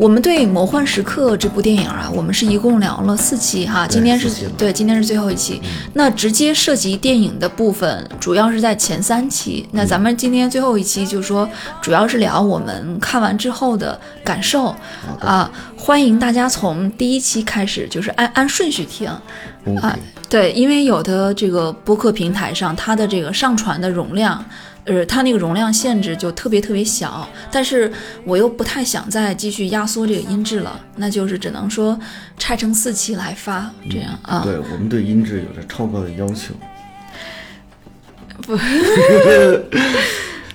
我们对《魔幻时刻》这部电影啊，我们是一共聊了四期哈，今天是对，今天是最后一期。那直接涉及电影的部分，主要是在前三期。那咱们今天最后一期就是说，主要是聊我们看完之后的感受啊。欢迎大家从第一期开始，就是按按顺序听。啊对，因为有的这个播客平台上，它的这个上传的容量，呃，它那个容量限制就特别特别小，但是我又不太想再继续压缩这个音质了，那就是只能说拆成四期来发，这样啊。对我们对音质有着超高的要求。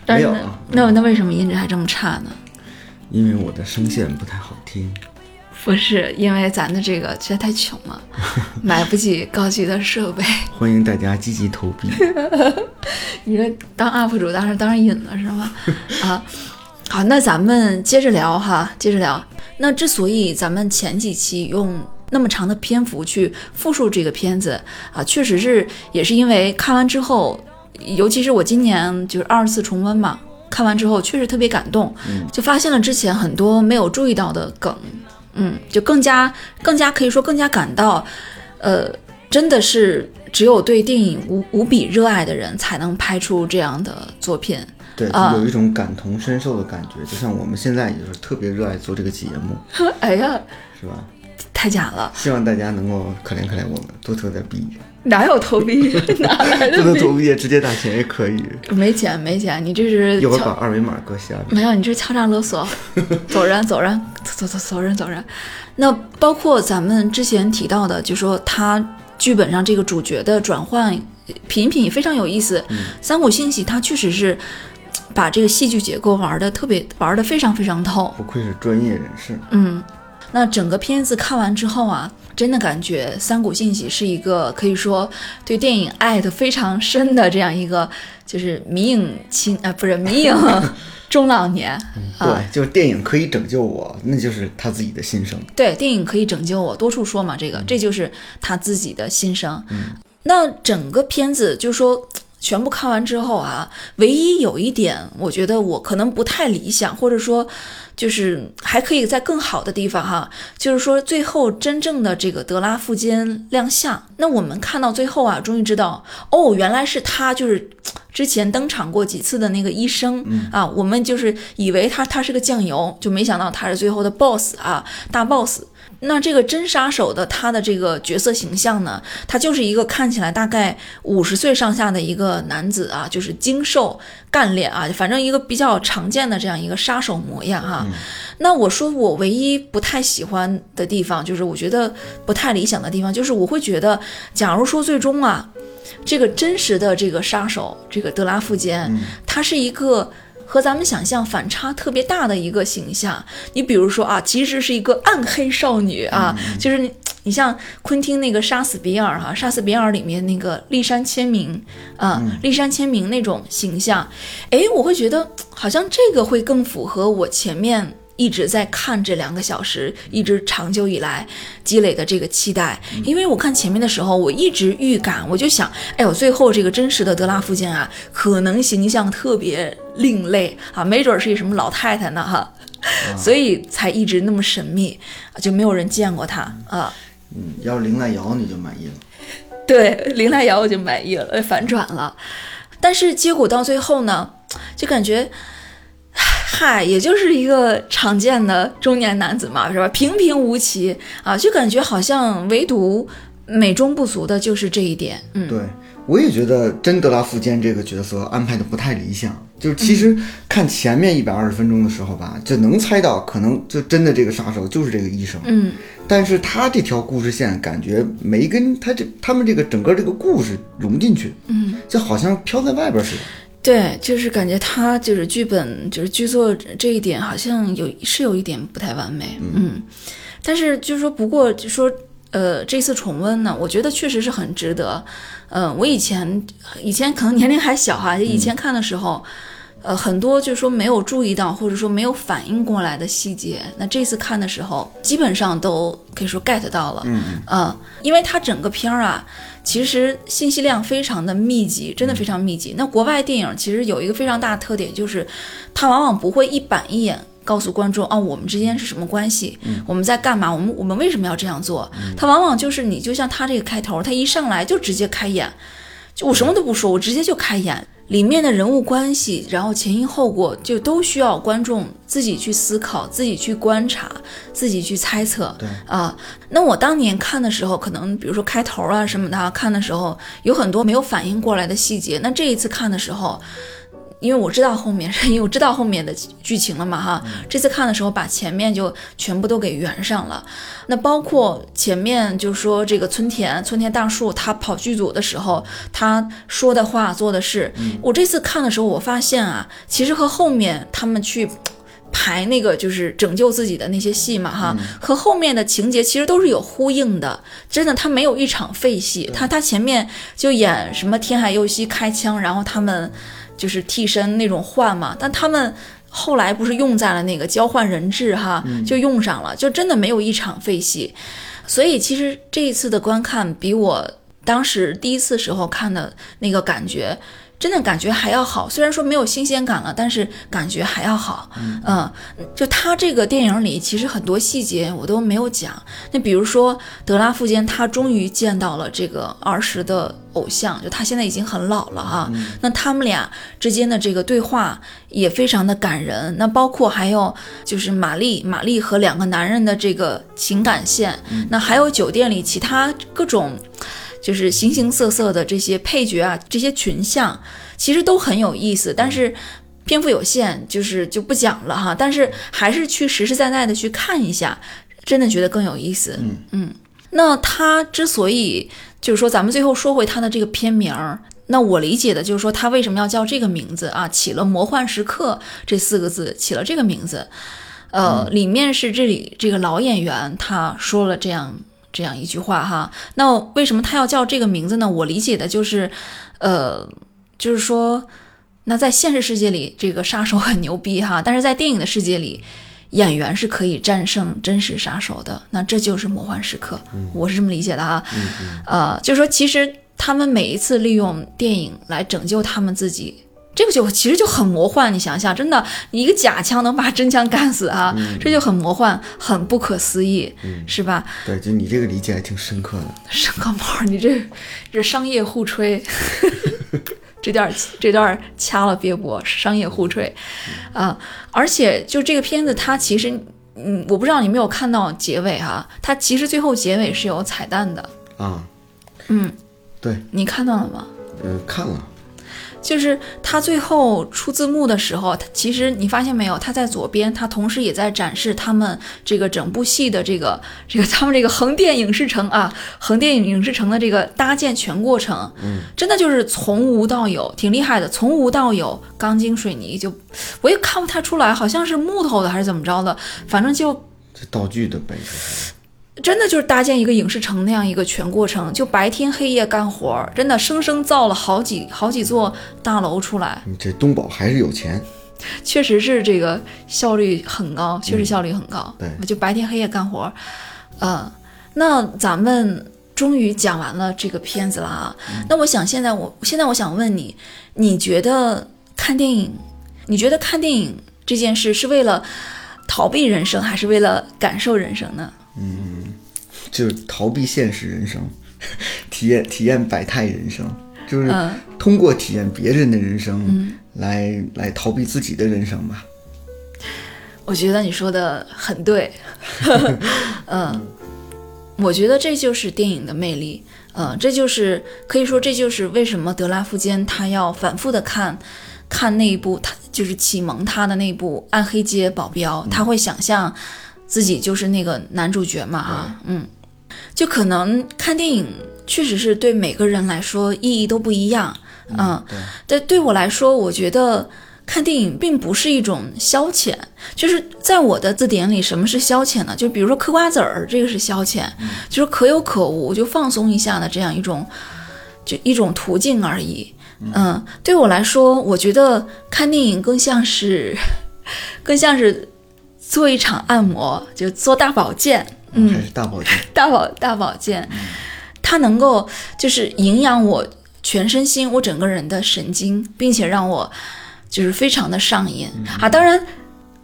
但是呢没有啊 那那为什么音质还这么差呢？因为我的声线不太好听。不是因为咱的这个实在太穷了，买不起高级的设备。欢迎大家积极投币。你说当 UP 主当然当然瘾了是吗？啊，好，那咱们接着聊哈，接着聊。那之所以咱们前几期用那么长的篇幅去复述这个片子啊，确实是也是因为看完之后，尤其是我今年就是二次重温嘛，看完之后确实特别感动，就发现了之前很多没有注意到的梗，嗯，就更加更加可以说更加感到，呃，真的是只有对电影无无比热爱的人才能拍出这样的作品。对，有一种感同身受的感觉，就像我们现在也是特别热爱做这个节目，哎呀，是吧？太假了，希望大家能够可怜可怜我们，多投点币，哪有投币？哪来不能投币直接打钱也可以。没钱没钱，你这是一会儿把二维码搁下面。没有，你这是敲诈勒索，走人走人走走走人走人。那包括咱们之前提到的，就说他剧本上这个主角的转换品品非常有意思。三股信息他确实是把这个戏剧结构玩的特别玩的非常非常透。不愧是专业人士。嗯，那整个片子看完之后啊，真的感觉三谷幸喜是一个可以说对电影爱的非常深的这样一个，就是迷影青啊，不是迷影 中老年啊。对，就是电影可以拯救我，那就是他自己的心声。对，电影可以拯救我，多处说嘛，这个这就是他自己的心声。那整个片子就说。全部看完之后啊，唯一有一点，我觉得我可能不太理想，或者说，就是还可以在更好的地方哈，就是说最后真正的这个德拉富坚亮相，那我们看到最后啊，终于知道哦，原来是他，就是之前登场过几次的那个医生、啊，我们就是以为他他是个酱油，就没想到他是最后的 boss 啊，大 boss。那这个真杀手的他的这个角色形象呢，他就是一个看起来大概五十岁上下的一个男子啊，就是精瘦干练啊，反正一个比较常见的这样一个杀手模样哈、那我说我唯一不太喜欢的地方，就是我觉得不太理想的地方，就是我会觉得，假如说最终啊，这个真实的这个杀手，这个德拉富坚，他是一个。和咱们想象反差特别大的一个形象，你比如说啊，其实是一个暗黑少女啊，就是你你像昆汀那个《杀死比尔》哈，《杀死比尔》里面那个立山千明啊，立山千明那种形象，哎，我会觉得好像这个会更符合我前面一直在看这两个小时，一直长久以来积累的这个期待。因为我看前面的时候，我一直预感，我就想，哎呦，最后这个真实的德拉夫金啊，可能形象特别另类啊，没准是一什么老太太呢哈。所以才一直那么神秘，就没有人见过他啊。嗯，要是林濑遥你就满意了。对，林濑遥我就满意了，呃反转了。但是结果到最后呢，就感觉，嗨，也就是一个常见的中年男子嘛，是吧？平平无奇啊，就感觉好像唯独美中不足的就是这一点。嗯，对，我也觉得真德拉富坚这个角色安排的不太理想。就是其实看前面一百二十分钟的时候吧，就能猜到可能就真的这个杀手就是这个医生。嗯，但是他这条故事线感觉没跟他这他们这个整个这个故事融进去。嗯，就好像飘在外边似的。对，就是感觉他就是剧本就是剧作这一点好像有是有一点不太完美。嗯，但是就是说，不过就说。呃，这次重温呢，我觉得确实是很值得。嗯、我以前以前可能年龄还小哈，以前看的时候，呃，很多就是说没有注意到或者说没有反应过来的细节，那这次看的时候，基本上都可以说 get 到了。嗯嗯，因为它整个片儿啊，其实信息量非常的密集，真的非常密集。那国外电影其实有一个非常大的特点，就是它往往不会一板一眼告诉观众哦，我们之间是什么关系，我们在干嘛，我们我们为什么要这样做？他往往就是你就像他这个开头，他一上来就直接开演，就我什么都不说，我直接就开演。里面的人物关系，然后前因后果，就都需要观众自己去思考、自己去观察、自己去猜测。对啊，那我当年看的时候，可能比如说开头啊什么的，看的时候有很多没有反应过来的细节。那这一次看的时候。因为我知道后面，因为我知道后面的剧情了嘛，哈。这次看的时候，把前面就全部都给圆上了。那包括前面就说这个村田村田大树，他跑剧组的时候，他说的话做的事，我这次看的时候，我发现啊，其实和后面他们去 排那个就是拯救自己的那些戏嘛，哈，和后面的情节其实都是有呼应的。真的，他没有一场废戏。他他前面就演什么天海佑希开枪，然后他们。就是替身那种换嘛，但他们后来不是用在了那个交换人质哈，就用上了，就真的没有一场废戏。所以其实这一次的观看比我当时第一次时候看的那个感觉。真的感觉还要好，虽然说没有新鲜感了，但是感觉还要好。嗯，就他这个电影里，其实很多细节我都没有讲。那比如说德拉富坚，他终于见到了这个儿时的偶像，就他现在已经很老了哈。那他们俩之间的这个对话也非常的感人。那包括还有就是玛丽，玛丽和两个男人的这个情感线。那还有酒店里其他各种。就是形形色色的这些配角啊，这些群像其实都很有意思，但是篇幅有限，就是就不讲了哈。但是还是去实实在在的去看一下，真的觉得更有意思。嗯嗯。那他之所以就是说，咱们最后说回他的这个片名儿，那我理解的就是说，他为什么要叫这个名字啊？起了“魔幻时刻”这四个字，起了这个名字，呃，里面是这里这个老演员他说了这样。这样一句话哈，那为什么他要叫这个名字呢？我理解的就是，呃，就是说，那在现实世界里，这个杀手很牛逼哈，但是在电影的世界里，演员是可以战胜真实杀手的。那这就是魔幻时刻，我是这么理解的哈。呃，就是说，其实他们每一次利用电影来拯救他们自己。这个就其实就很魔幻，你想想，真的，你一个假枪能把真枪干死啊，这就很魔幻，很不可思议，是吧？对，就你这个理解还挺深刻的。深刻毛？你这这商业互吹，这段这段掐了别播，商业互吹啊！而且就这个片子，它其实，嗯，我不知道你没有看到结尾哈，它其实最后结尾是有彩蛋的啊。嗯，对，你看到了吗？嗯，看了。就是他最后出字幕的时候，他其实你发现没有？他在左边，他同时也在展示他们这个整部戏的这个 这个他们这个横店影视城啊，横店影视城的这个搭建全过程，嗯，真的就是从无到有，挺厉害的。从无到有，钢筋水泥就我也看不太出来，好像是木头的还是怎么着的，反正就这道具的呗。真的就是搭建一个影视城那样一个全过程，就白天黑夜干活，真的生生造了好几好几座大楼出来。你这东宝还是有钱，确实是这个效率很高，确实效率很高。对，就白天黑夜干活。嗯，那咱们终于讲完了这个片子了啊。那我想现在我现在我想问你，你觉得看电影，你觉得看电影这件事是为了逃避人生，还是为了感受人生呢？嗯，就是逃避现实人生，体验体验百态人生，就是通过体验别人的人生来来逃避自己的人生吧。我觉得你说的很对，嗯，我觉得这就是电影的魅力，嗯，这就是可以说这就是为什么德拉夫坚他要反复的看看那一部他就是启蒙他的那部《暗黑街保镖》，他会想象。自己就是那个男主角嘛，啊，嗯，就可能看电影确实是对每个人来说意义都不一样，嗯，对，但对我来说，我觉得看电影并不是一种消遣，就是在我的字典里，什么是消遣呢？就比如说嗑瓜子儿，这个是消遣，就是可有可无，就放松一下的这样一种，就一种途径而已，嗯，对我来说，我觉得看电影更像是，更像是。做一场按摩，就做大保健，嗯，还是大保健，大保大保健，它能够就是营养我全身心，我整个人的神经，并且让我就是非常的上瘾啊。当然，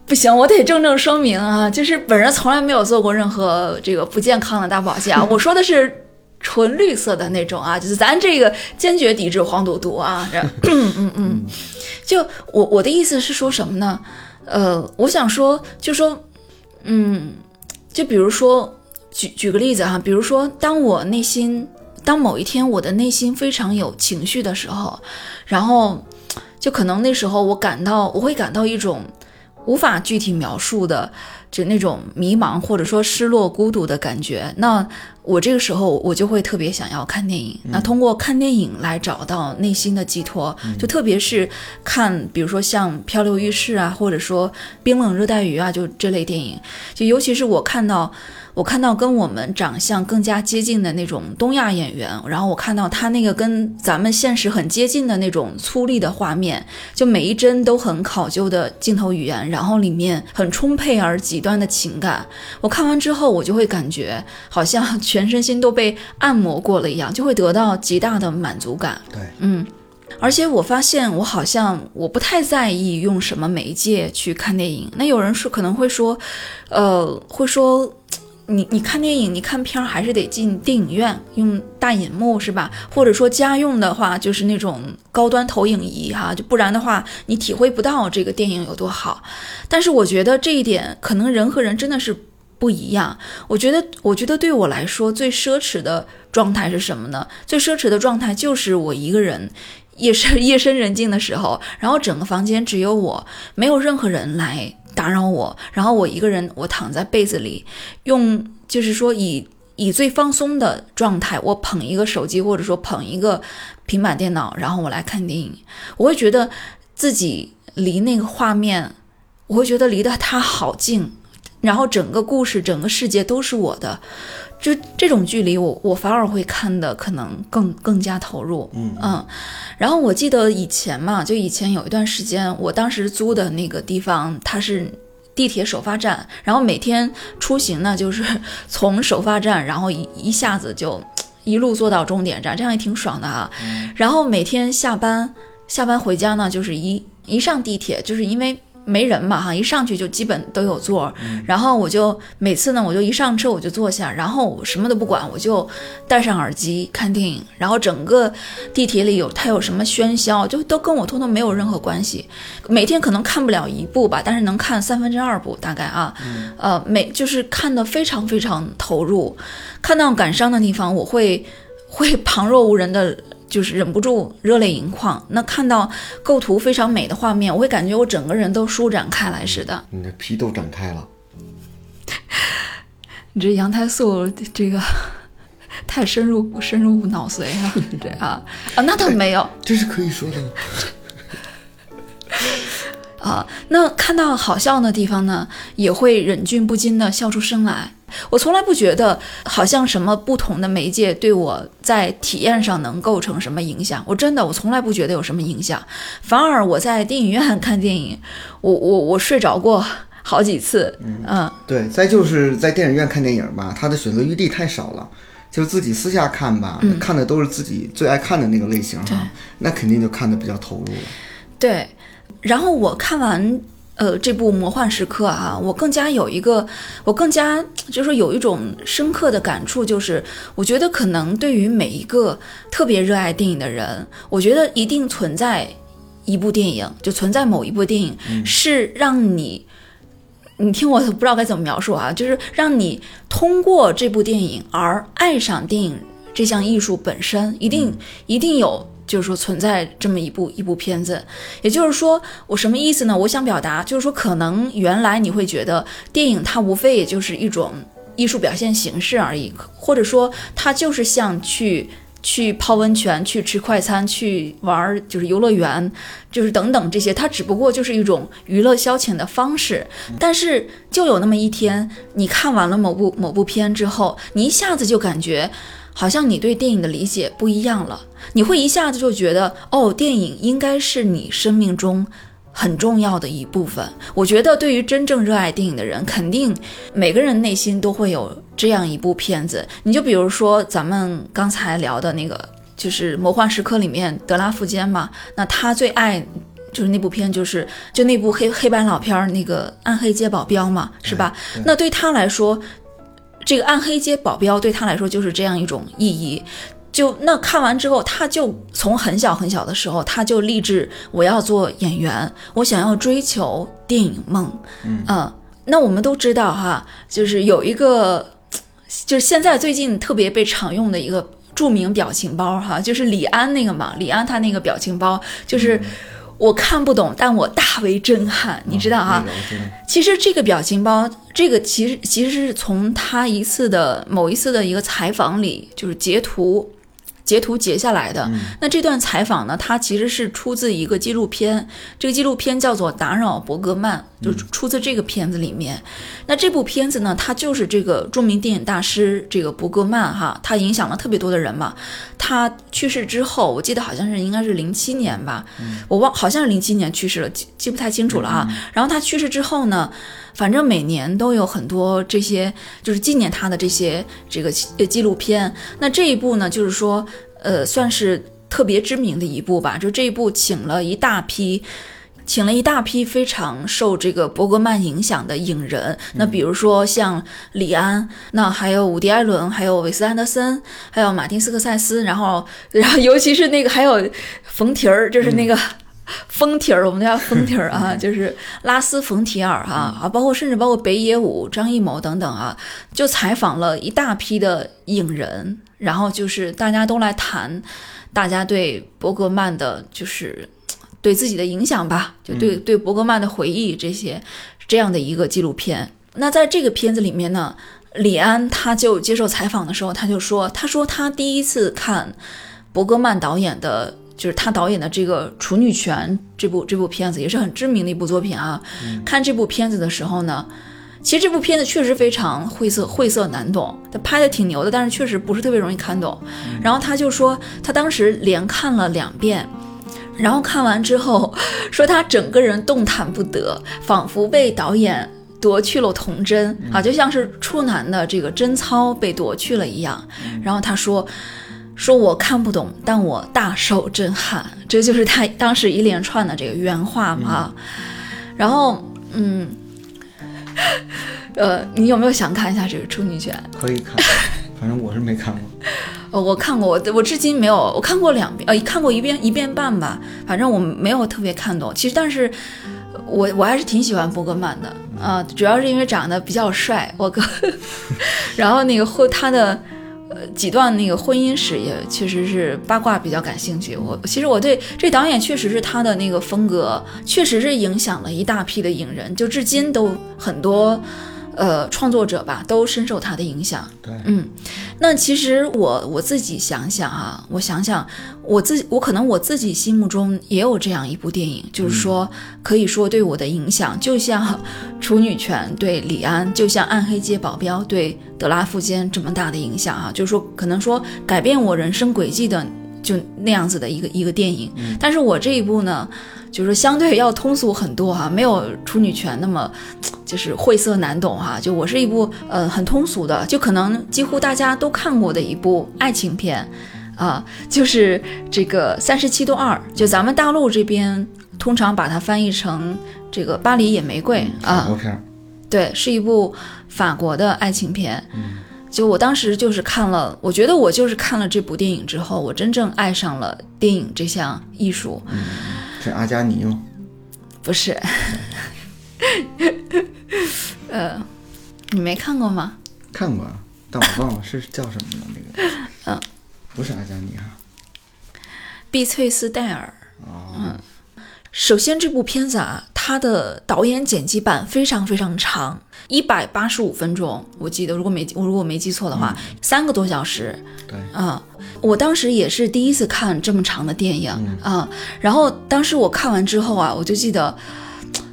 不行，我得郑重声明啊，就是本人从来没有做过任何这个不健康的大保健啊。我说的是纯绿色的那种啊，就是咱这个坚决抵制黄赌毒啊。嗯嗯嗯，就我我的意思是说什么呢？呃，我想说，就说，嗯，就比如说，举举个例子哈，比如说，当我内心，当某一天我的内心非常有情绪的时候，然后就可能那时候我感到，我会感到一种。无法具体描述的，就那种迷茫或者说失落、孤独的感觉。那我这个时候我就会特别想要看电影。那通过看电影来找到内心的寄托，就特别是看，比如说像《漂流浴室》啊，或者说《冰冷热带鱼》啊，就这类电影。就尤其是我看到。我看到跟我们长相更加接近的那种东亚演员，然后我看到他那个跟咱们现实很接近的那种粗粝的画面，就每一帧都很考究的镜头语言，然后里面很充沛而极端的情感。我看完之后，我就会感觉好像全身心都被按摩过了一样，就会得到极大的满足感。对，嗯，而且我发现我好像我不太在意用什么媒介去看电影。那有人说可能会说，呃，会说。你你看电影，你看片儿还是得进电影院用大银幕是吧？或者说家用的话，就是那种高端投影仪哈，就不然的话，你体会不到这个电影有多好。但是我觉得这一点可能人和人真的是不一样。我觉得，我觉得对我来说最奢侈的状态是什么呢？最奢侈的状态就是我一个人夜深 夜深人静的时候，然后整个房间只有我，没有任何人来。打扰我，然后我一个人，我躺在被子里，用就是说以以最放松的状态，我捧一个手机或者说捧一个平板电脑，然后我来看电影，我会觉得自己离那个画面，我会觉得离得它好近，然后整个故事、整个世界都是我的。就这种距离，我我反而会看的可能更更加投入，嗯嗯。然后我记得以前嘛，就以前有一段时间，我当时租的那个地方，它是地铁首发站，然后每天出行呢，就是 从首发站，然后一一下子就一路坐到终点站，这样也挺爽的啊。然后每天下班下班回家呢，就是一一上地铁，就是因为。没人嘛哈，一上去就基本都有座，然后我就每次呢，我就一上车我就坐下，然后我什么都不管，我就戴上耳机看电影，然后整个地铁里有它有什么喧嚣，就都跟我通通没有任何关系。每天可能看不了一部吧，但是能看三分之二部大概啊，呃，每就是看的非常非常投入，看到感伤的地方我会会旁若无人的。就是忍不住热泪盈眶。那看到构图非常美的画面，我会感觉我整个人都舒展开来似的。你的皮都展开了。你这羊胎素这个 太深入深入脑髓了，对啊啊，那倒没有，这是可以说的。啊，那看到好笑的地方呢，也会忍俊不禁的笑出声来。我从来不觉得好像什么不同的媒介对我在体验上能构成什么影响。我真的，我从来不觉得有什么影响，反而我在电影院 看电影，我我我睡着过好几次。嗯，对。再就是在电影院看电影吧，他的选择余地太少了，就自己私下看吧，看的都是自己最爱看的那个类型哈，那肯定就看的比较投入了。对，然后我看完。呃，这部《魔幻时刻》啊，我更加有一个，我更加就是说有一种深刻的感触，就是我觉得可能对于每一个特别热爱电影的人，我觉得一定存在一部电影，就存在某一部电影是让你，你听我不知道该怎么描述啊，就是让你通过这部电影而爱上电影这项艺术本身，一定一定有。就是说存在这么一部一部片子，也就是说我什么意思呢？我想表达就是说，可能原来你会觉得电影它无非也就是一种艺术表现形式而已，或者说它就是像去去泡温泉、去吃快餐、去玩就是游乐园，就是等等这些，它只不过就是一种娱乐消遣的方式。但是就有那么一天，你看完了某部某部片之后，你一下子就感觉。好像你对电影的理解不一样了，你会一下子就觉得，哦，电影应该是你生命中很重要的一部分。我觉得，对于真正热爱电影的人，肯定每个人内心都会有这样一部片子。你就比如说咱们刚才聊的那个，就是《魔幻时刻》里面德拉夫坚嘛，那他最爱就是那部片，就是就那部黑黑白老片儿那个《暗黑街保镖》嘛，是吧？那对他来说，这个《暗黑街保镖》对他来说就是这样一种意义。就那看完之后，他就从很小很小的时候，他就立志我要做演员，我想要追求电影梦。嗯，那我们都知道哈，就是有一个，就是现在最近特别被常用的一个著名表情包哈，就是李安那个嘛，李安他那个表情包就是我看不懂，但我大为震撼，你知道哈？其实这个表情包，这个其实其实是从他一次的某一次的一个采访里，就是截图。截图截下来的那这段采访呢？它其实是出自一个纪录片，这个纪录片叫做《打扰伯格曼》，就出自这个片子里面。那这部片子呢，它就是这个著名电影大师这个伯格曼哈，他影响了特别多的人嘛。他去世之后，我记得好像是应该是零七年吧，我忘好像是零七年去世了，记记不太清楚了啊。然后他去世之后呢，反正每年都有很多这些就是纪念他的这些这个纪录片。那这一部呢，就是说。呃，算是特别知名的一部吧。就这一部，请了一大批，请了一大批非常受这个伯格曼影响的影人。那比如说像李安，那还有伍迪·艾伦，还有韦斯·安德森，还有马丁·斯科塞斯。然后，然后尤其是那个还有冯提儿，就是那个冯提儿，我们叫冯提儿啊，就是拉斯·冯提尔哈啊，包括甚至包括北野武、张艺谋等等啊，就采访了一大批的影人。然后就是大家都来谈，大家对伯格曼的，就是对自己的影响吧，就对对伯格曼的回忆这些，这样的一个纪录片。那在这个片子里面呢，李安他就接受采访的时候，他就说，他说他第一次看伯格曼导演的，就是他导演的这个《处女泉》这部这部片子，也是很知名的一部作品啊。看这部片子的时候呢。其实这部片子确实非常晦涩，晦涩难懂。他拍的挺牛的，但是确实不是特别容易看懂。然后他就说，他当时连看了两遍，然后看完之后，说他整个人动弹不得，仿佛被导演夺去了童真啊，就像是处男的这个贞操被夺去了一样。然后他说，说我看不懂，但我大受震撼。这就是他当时一连串的这个原话嘛。然后，嗯。呃，你有没有想看一下这个处女卷？可以看，反正我是没看过。呃，我看过，我我至今没有，我看过两遍，呃，看过一遍一遍半吧。反正我没有特别看懂。其实，但是我我还是挺喜欢伯格曼的啊，主要是因为长得比较帅，我哥。然后那个后他的。呃，几段那个婚姻史也确实是八卦比较感兴趣。我其实我对这导演确实是他的那个风格，确实是影响了一大批的影人，就至今都很多。呃，创作者吧，都深受他的影响。对，嗯，那其实我我自己想想啊，我想想，我自己，我可能我自己心目中也有这样一部电影，就是说，可以说对我的影响，就像《处女权》对李安，就像《暗黑街保镖》对德拉夫坚这么大的影响啊，就是说，可能说改变我人生轨迹的，就那样子的一个一个电影。但是我这一部呢？就是相对要通俗很多哈，没有处女权那么就是晦涩难懂哈。就我是一部呃很通俗的，就可能几乎大家都看过的一部爱情片啊，就是这个《三十七度二》，就咱们大陆这边通常把它翻译成这个《巴黎野玫瑰》啊。对，是一部法国的爱情片。嗯。就我当时就是看了，我觉得我就是看了这部电影之后，我真正爱上了电影这项艺术。嗯。是阿加尼吗？不是，呃，你没看过吗？看过，但我忘了是叫什么了。那个，嗯，不是阿加尼啊，碧翠丝戴尔。哦，嗯，首先这部片子啊，它的导演剪辑版非常非常长，一百八十五分钟，我记得，如果没我如果没记错的话，三个多小时。对，啊。我当时也是第一次看这么长的电影啊，然后当时我看完之后啊，我就记得，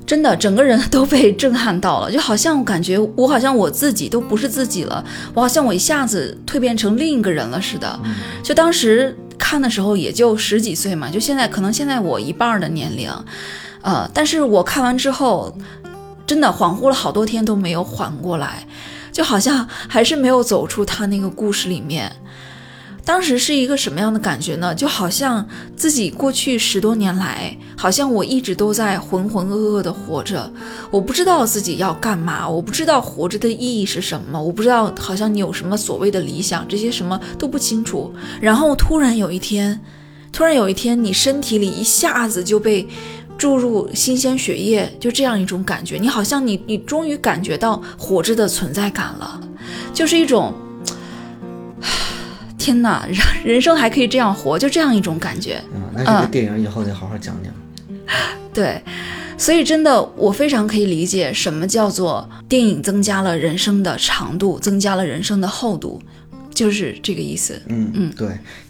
真的整个人都被震撼到了，就好像我感觉我好像我自己都不是自己了，我好像我一下子蜕变成另一个人了似的。就当时看的时候也就十几岁嘛，就现在可能现在我一半的年龄，呃，但是我看完之后，真的恍惚了好多天都没有缓过来，就好像还是没有走出他那个故事里面。当时是一个什么样的感觉呢？就好像自己过去十多年来，好像我一直都在浑浑噩噩的活着，我不知道自己要干嘛，我不知道活着的意义是什么，我不知道好像你有什么所谓的理想，这些什么都不清楚。然后突然有一天，突然有一天，你身体里一下子就被注入新鲜血液，就这样一种感觉，你好像你你终于感觉到活着的存在感了，就是一种。天哪，人 人生还可以这样活，就这样一种感觉。嗯，那这个电影以后得好好讲讲。对，所以真的，我非常可以理解什么叫做电影增加了人生的长度，增加了人生的厚度，就是这个意思。嗯嗯，对。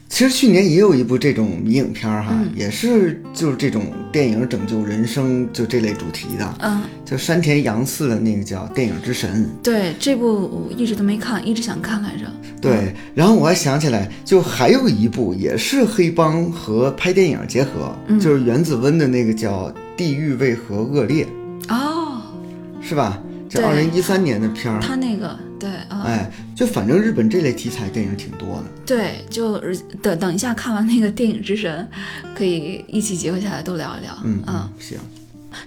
其实去年也有一部这种迷影片儿哈，也是就是这种电影拯救人生就这类主题的，嗯，就山田洋次的那个叫《电影之神》。对，这部我一直都没看，一直想看来着。对，然后我还想起来，就还有一部也是黑帮和拍电影结合，就是原子温的那个叫《地狱为何恶劣》。哦，是吧？这二零一三年的片儿。他那个。对啊，哎，就反正日本这类题材电影挺多的。对，就等等一下看完那个电影之神，可以一起结合下来都聊一聊。嗯嗯，行。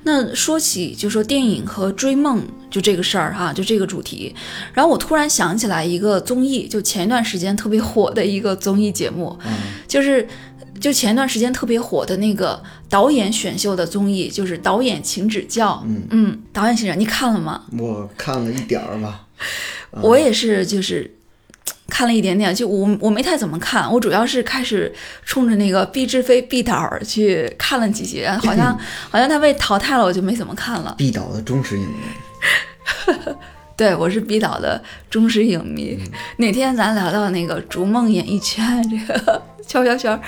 那说起就说电影和追梦就这个事儿哈，就这个主题，然后我突然想起来一个综艺，就前一段时间特别火的一个综艺节目，嗯就是。就前一段时间特别火的那个导演选秀的综艺，就是导演请指教。嗯嗯，导演请指教，你看了吗？我看了一点儿吧。我也是，就是看了一点点，就我我没太怎么看，我主要是开始冲着那个毕志飞毕导去看了几集，好像 好像他被淘汰了，我就没怎么看了。毕导的忠实影迷。对，我是毕导的忠实影迷。哪天咱聊到那个《逐梦演艺圈》这个悄悄圈，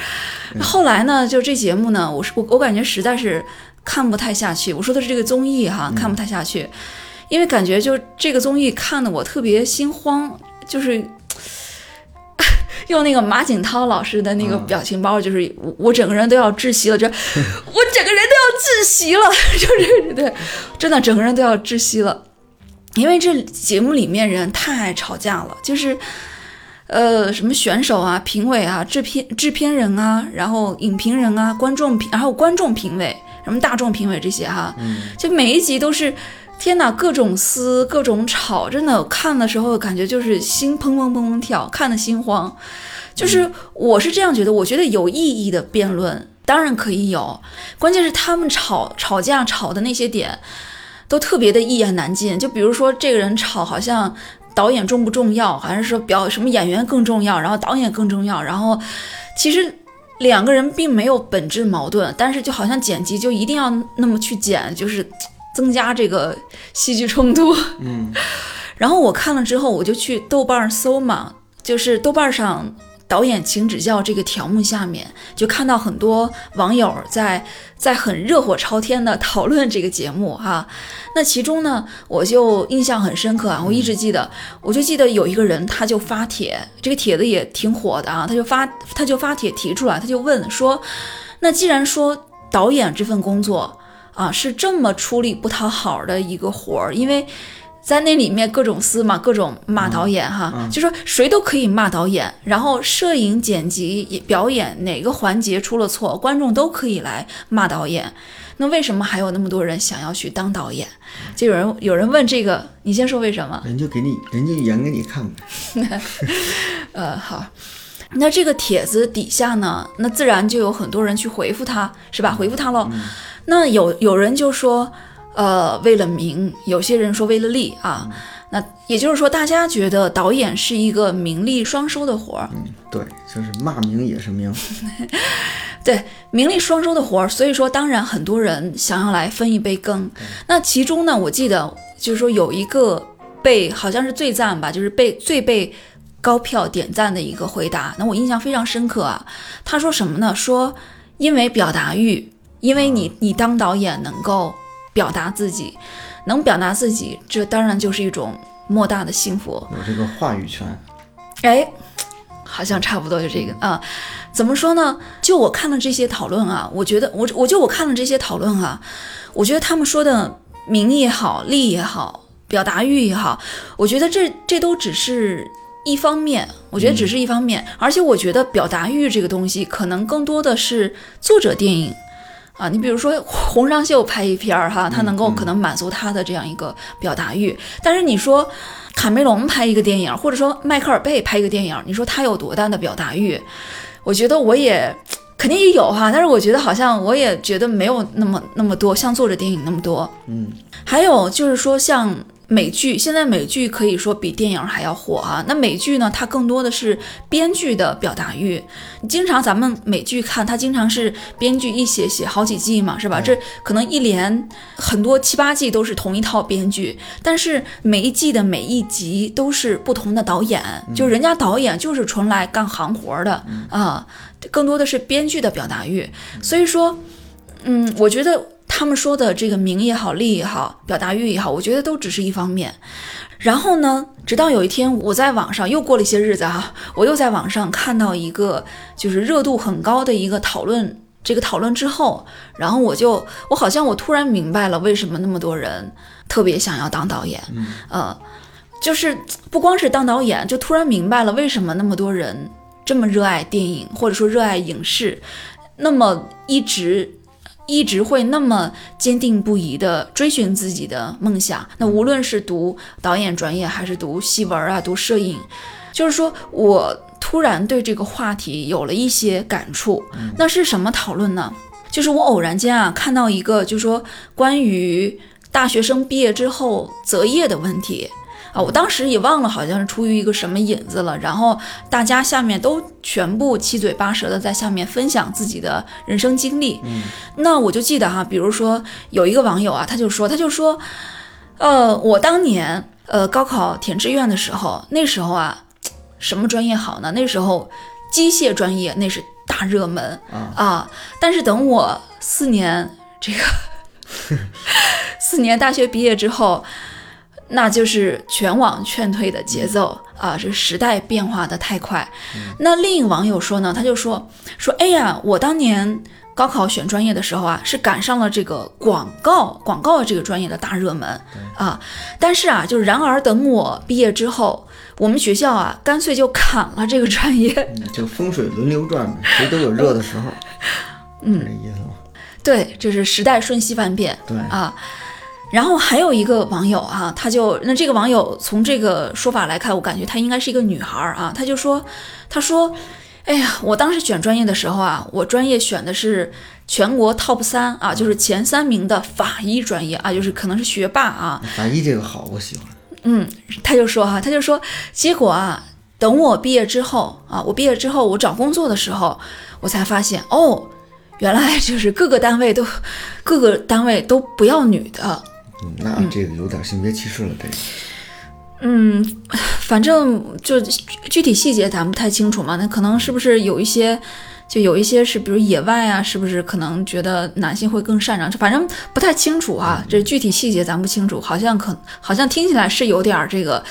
后来呢，就这节目呢，我是我我感觉实在是看不太下去。我说的是这个综艺哈，看不太下去，因为感觉就这个综艺看的我特别心慌，就是 用那个马景涛老师的那个表情包，就是我我整个人都要窒息了，这 我整个人都要窒息了，就是对，真的整个人都要窒息了。因为这节目里面人太爱吵架了，就是，呃，什么选手啊、评委啊、制片制片人啊，然后影评人啊、观众评，然后观众评委，什么大众评委这些哈，就每一集都是，天哪，各种撕，各种吵，真的看的时候感觉就是心砰砰砰砰跳，看的心慌。就是我是这样觉得，我觉得有意义的辩论当然可以有，关键是他们吵吵架吵的那些点。都特别的一言难尽，就比如说这个人吵，好像导演重不重要，还是说表什么演员更重要，然后导演更重要，然后其实两个人并没有本质矛盾，但是就好像剪辑就一定要那么去剪，就是增加这个戏剧冲突。嗯，然后我看了之后，我就去豆瓣搜嘛，就是豆瓣上。导演请指教这个条目下面，就看到很多网友在在很热火朝天的讨论这个节目哈。那其中呢，我就印象很深刻啊，我一直记得，我就记得有一个人他就发帖，这个帖子也挺火的啊，他就发他就发帖提出来，他就问说，那既然说导演这份工作啊是这么出力不讨好的一个活儿，因为。在那里面各种撕嘛，各种骂导演哈，就说谁都可以骂导演，然后摄影、剪辑、表演哪个环节出了错，观众都可以来骂导演。那为什么还有那么多人想要去当导演？就有人有人问这个，你先说为什么？人就给你，人家演给你看呗。呃，好，那这个帖子底下呢，那自然就有很多人去回复他，是吧？回复他喽。那有有人就说。呃，为了名，有些人说为了利啊，那也就是说，大家觉得导演是一个名利双收的活儿。嗯，对，就是骂名也是名，对，名利双收的活儿。所以说，当然很多人想要来分一杯羹。那其中呢，我记得就是说有一个被好像是最赞吧，就是被最被高票点赞的一个回答，那我印象非常深刻啊。他说什么呢？说因为表达欲，因为你你当导演能够。表达自己，能表达自己，这当然就是一种莫大的幸福。有这个话语权，哎，好像差不多就这个啊。怎么说呢？就我看了这些讨论啊，我觉得我我就我看了这些讨论啊，我觉得他们说的名也好，利也好，表达欲也好，我觉得这这都只是一方面，我觉得只是一方面，而且我觉得表达欲这个东西，可能更多的是作者电影啊。你比如说洪尚秀拍一片儿哈，他能够可能满足他的这样一个表达欲。但是你说卡梅隆拍一个电影，或者说迈克尔贝拍一个电影，你说他有多大的表达欲？我觉得我也肯定也有哈，但是我觉得好像我也觉得没有那么那么多，像作者电影那么多。嗯，还有就是说像。美剧现在美剧可以说比电影还要火啊！那美剧呢，它更多的是编剧的表达欲。经常咱们美剧看，它经常是编剧一写写好几季嘛，是吧？这可能一连很多七八季都是同一套编剧，但是每一季的每一集都是不同的导演，就人家导演就是纯来干行活的啊，更多的是编剧的表达欲。所以说，嗯，我觉得。他们说的这个名也好，利也好，表达欲也好，我觉得都只是一方面。然后呢，直到有一天，我在网上又过了一些日子哈，我又在网上看到一个就是热度很高的一个讨论，这个讨论之后，然后我就我好像我突然明白了为什么那么多人特别想要当导演，呃，就是不光是当导演，就突然明白了为什么那么多人这么热爱电影或者说热爱影视，那么一直。一直会那么坚定不移地追寻自己的梦想。那无论是读导演专业，还是读戏文啊，读摄影，就是说我突然对这个话题有了一些感触。那是什么讨论呢？就是我偶然间啊看到一个，就是说关于大学生毕业之后择业的问题。啊，我当时也忘了，好像是出于一个什么引子了。然后大家下面都全部七嘴八舌的在下面分享自己的人生经历。嗯，那我就记得哈，比如说有一个网友啊，他就说，他就说，呃，我当年呃高考填志愿的时候，那时候啊，什么专业好呢？那时候机械专业那是大热门啊。但是等我四年这个 四年大学毕业之后。那就是全网劝退的节奏啊！这时代变化的太快。那另一个网友说呢，他就说说，哎呀，我当年高考选专业的时候啊，是赶上了这个广告广告这个专业的大热门啊。但是啊，就是然而等我毕业之后，我们学校啊，干脆就砍了这个专业。就风水轮流转嘛，谁都有热的时候。嗯，这意思吗？对，就是时代瞬息万变。对啊。然后还有一个网友啊，他就那这个网友从这个说法来看，我感觉她应该是一个女孩儿啊。他就说，他说，哎呀，我当时选专业的时候啊，我专业选的是全国 top 三啊，就是前三名的法医专业啊，就是可能是学霸啊。法医这个好，我喜欢。嗯，他就说哈，他就说，结果啊，等我毕业之后啊，我毕业之后我找工作的时候，我才发现哦，原来就是各个单位都各个单位都不要女的。那这个有点性别歧视了，这个。嗯，反正就具体细节咱不太清楚嘛。那可能是不是有一些，就有一些是，比如野外啊，是不是可能觉得男性会更擅长？反正不太清楚啊。这具体细节咱不清楚，好像可好像听起来是有点这个，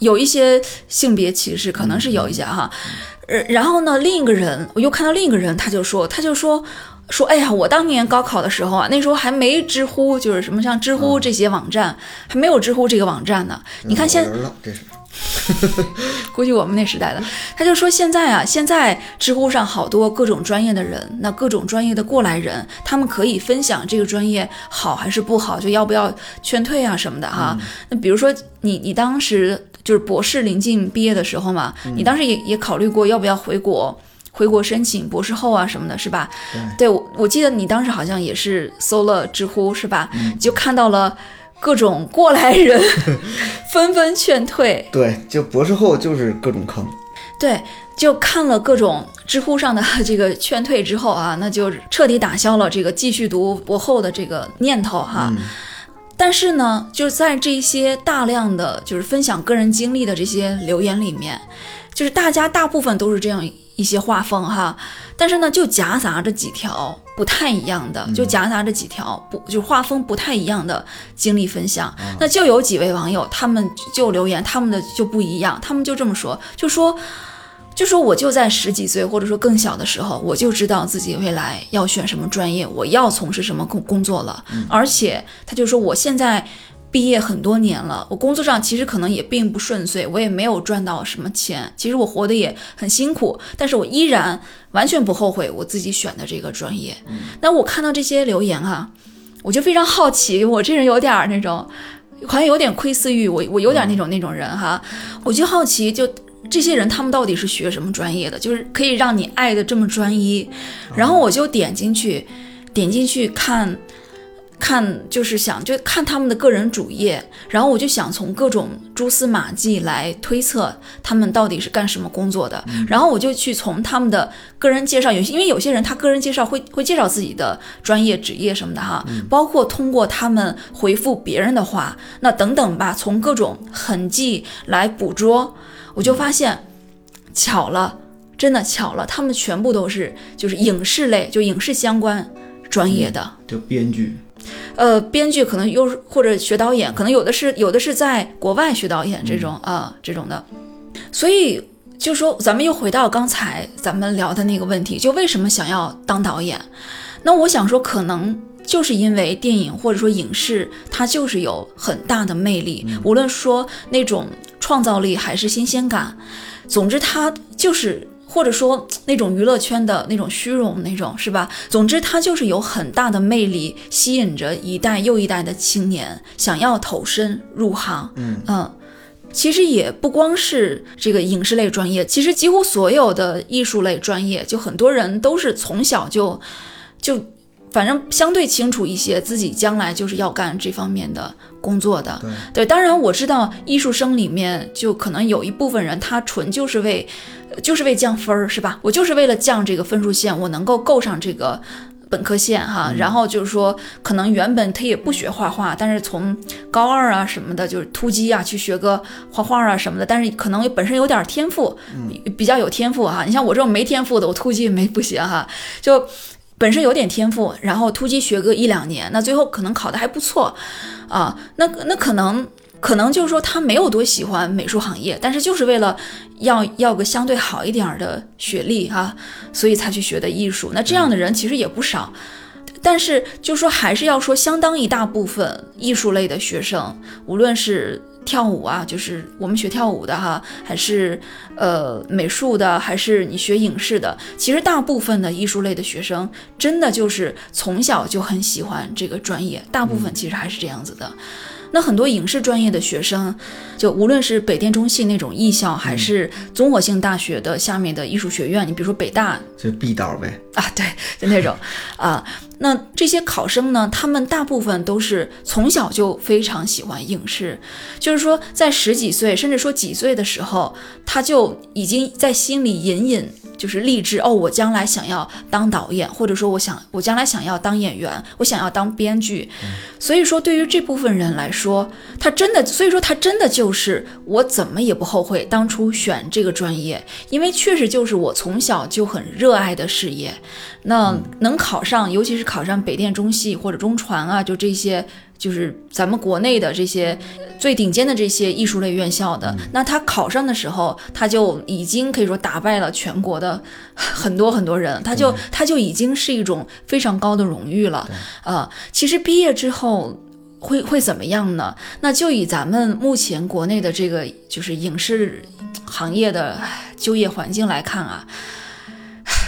有一些性别歧视，可能是有一些哈。呃，然后呢，另一个人我又看到另一个人，他就说，他就说。说，哎呀，我当年高考的时候啊，那时候还没知乎，就是什么像知乎这些网站，还没有知乎这个网站呢。你看现，这是，估计我们那时代的。他就说现在啊，现在知乎上好多各种专业的人，那各种专业的过来人，他们可以分享这个专业好还是不好，就要不要劝退啊什么的哈。那比如说你，你当时就是博士临近毕业的时候嘛，你当时也也考虑过要不要回国。回国申请博士后啊什么的，是吧？对，我我记得你当时好像也是搜了知乎，是吧？就看到了各种过来人 纷纷劝退。对，就博士后就是各种坑。对，就看了各种知乎上的这个劝退之后啊，那就彻底打消了这个继续读博后的这个念头哈。但是呢，就在这些大量的就是分享个人经历的这些留言里面，就是大家大部分都是这样。一些画风哈，但是呢，就夹杂着几条不太一样的，就夹杂着几条不就画风不太一样的经历分享。那就有几位网友，他们就留言，他们的就不一样，他们就这么说，就说，就说我就在十几岁或者说更小的时候，我就知道自己未来要选什么专业，我要从事什么工工作了。而且他就说，我现在毕业很多年了，我工作上其实可能也并不顺遂，我也没有赚到什么钱，其实我活得也很辛苦，但是我依然完全不后悔我自己选的这个专业。那我看到这些留言啊，我就非常好奇，我这人有点那种，好像有点窥私欲，我我有点那种那种人哈，我就好奇，就这些人他们到底是学什么专业的，就是可以让你爱的这么专一，然后我就点进去，点进去看。看就是想就看他们的个人主页，然后我就想从各种蛛丝马迹来推测他们到底是干什么工作的，然后我就去从他们的个人介绍，有些因为有些人他个人介绍会会介绍自己的专业职业什么的哈，包括通过他们回复别人的话，那等等吧，从各种痕迹来捕捉，我就发现巧了，真的巧了，他们全部都是就是影视类，就影视相关专业的，就编剧。呃，编剧可能又或者学导演，可能有的是有的是在国外学导演这种啊这种的，所以就说咱们又回到刚才咱们聊的那个问题，就为什么想要当导演？那我想说，可能就是因为电影或者说影视，它就是有很大的魅力，无论说那种创造力还是新鲜感，总之它就是。或者说那种娱乐圈的那种虚荣，那种是吧？总之，它就是有很大的魅力，吸引着一代又一代的青年想要投身入行。嗯嗯，其实也不光是这个影视类专业，其实几乎所有的艺术类专业，就很多人都是从小就就。反正相对清楚一些，自己将来就是要干这方面的工作的。对，当然我知道艺术生里面就可能有一部分人，他纯就是为，就是为降分儿，是吧？我就是为了降这个分数线，我能够够上这个本科线哈。然后就是说，可能原本他也不学画画，但是从高二啊什么的，就是突击啊去学个画画啊什么的。但是可能本身有点天赋，比较有天赋哈。你像我这种没天赋的，我突击也没不行哈，就。本身有点天赋，然后突击学个一两年，那最后可能考的还不错，啊，那那可能可能就是说他没有多喜欢美术行业，但是就是为了要要个相对好一点的学历哈，所以才去学的艺术。那这样的人其实也不少，但是就说还是要说相当一大部分艺术类的学生，无论是。跳舞啊，就是我们学跳舞的哈，还是呃美术的，还是你学影视的？其实大部分的艺术类的学生，真的就是从小就很喜欢这个专业，大部分其实还是这样子的。那很多影视专业的学生，就无论是北电中戏那种艺校，还是综合性大学的下面的艺术学院，你比如说北大，就必导呗啊，对，就那种啊。那这些考生呢，他们大部分都是从小就非常喜欢影视，就是说在十几岁，甚至说几岁的时候，他就已经在心里隐隐。就是励志哦，我将来想要当导演，或者说我想我将来想要当演员，我想要当编剧。所以说，对于这部分人来说，他真的，所以说他真的就是我怎么也不后悔当初选这个专业，因为确实就是我从小就很热爱的事业。那能考上，尤其是考上北电中戏或者中传啊，就这些。就是咱们国内的这些最顶尖的这些艺术类院校的，那他考上的时候，他就已经可以说打败了全国的很多很多人，他就他就已经是一种非常高的荣誉了。呃，其实毕业之后会会怎么样呢？那就以咱们目前国内的这个就是影视行业的就业环境来看啊，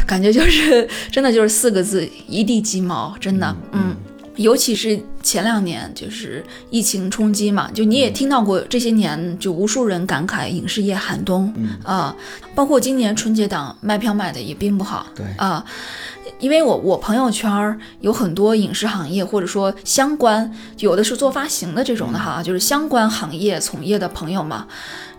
感觉就是 真的就是四个字：一地鸡毛。真的，嗯。尤其是前两年，就是疫情冲击嘛，就你也听到过这些年，就无数人感慨影视业寒冬啊，包括今年春节档卖票卖的也并不好，对。啊，因为我我朋友圈有很多影视行业或者说相关，有的是做发行的这种的哈，就是相关行业从业的朋友嘛。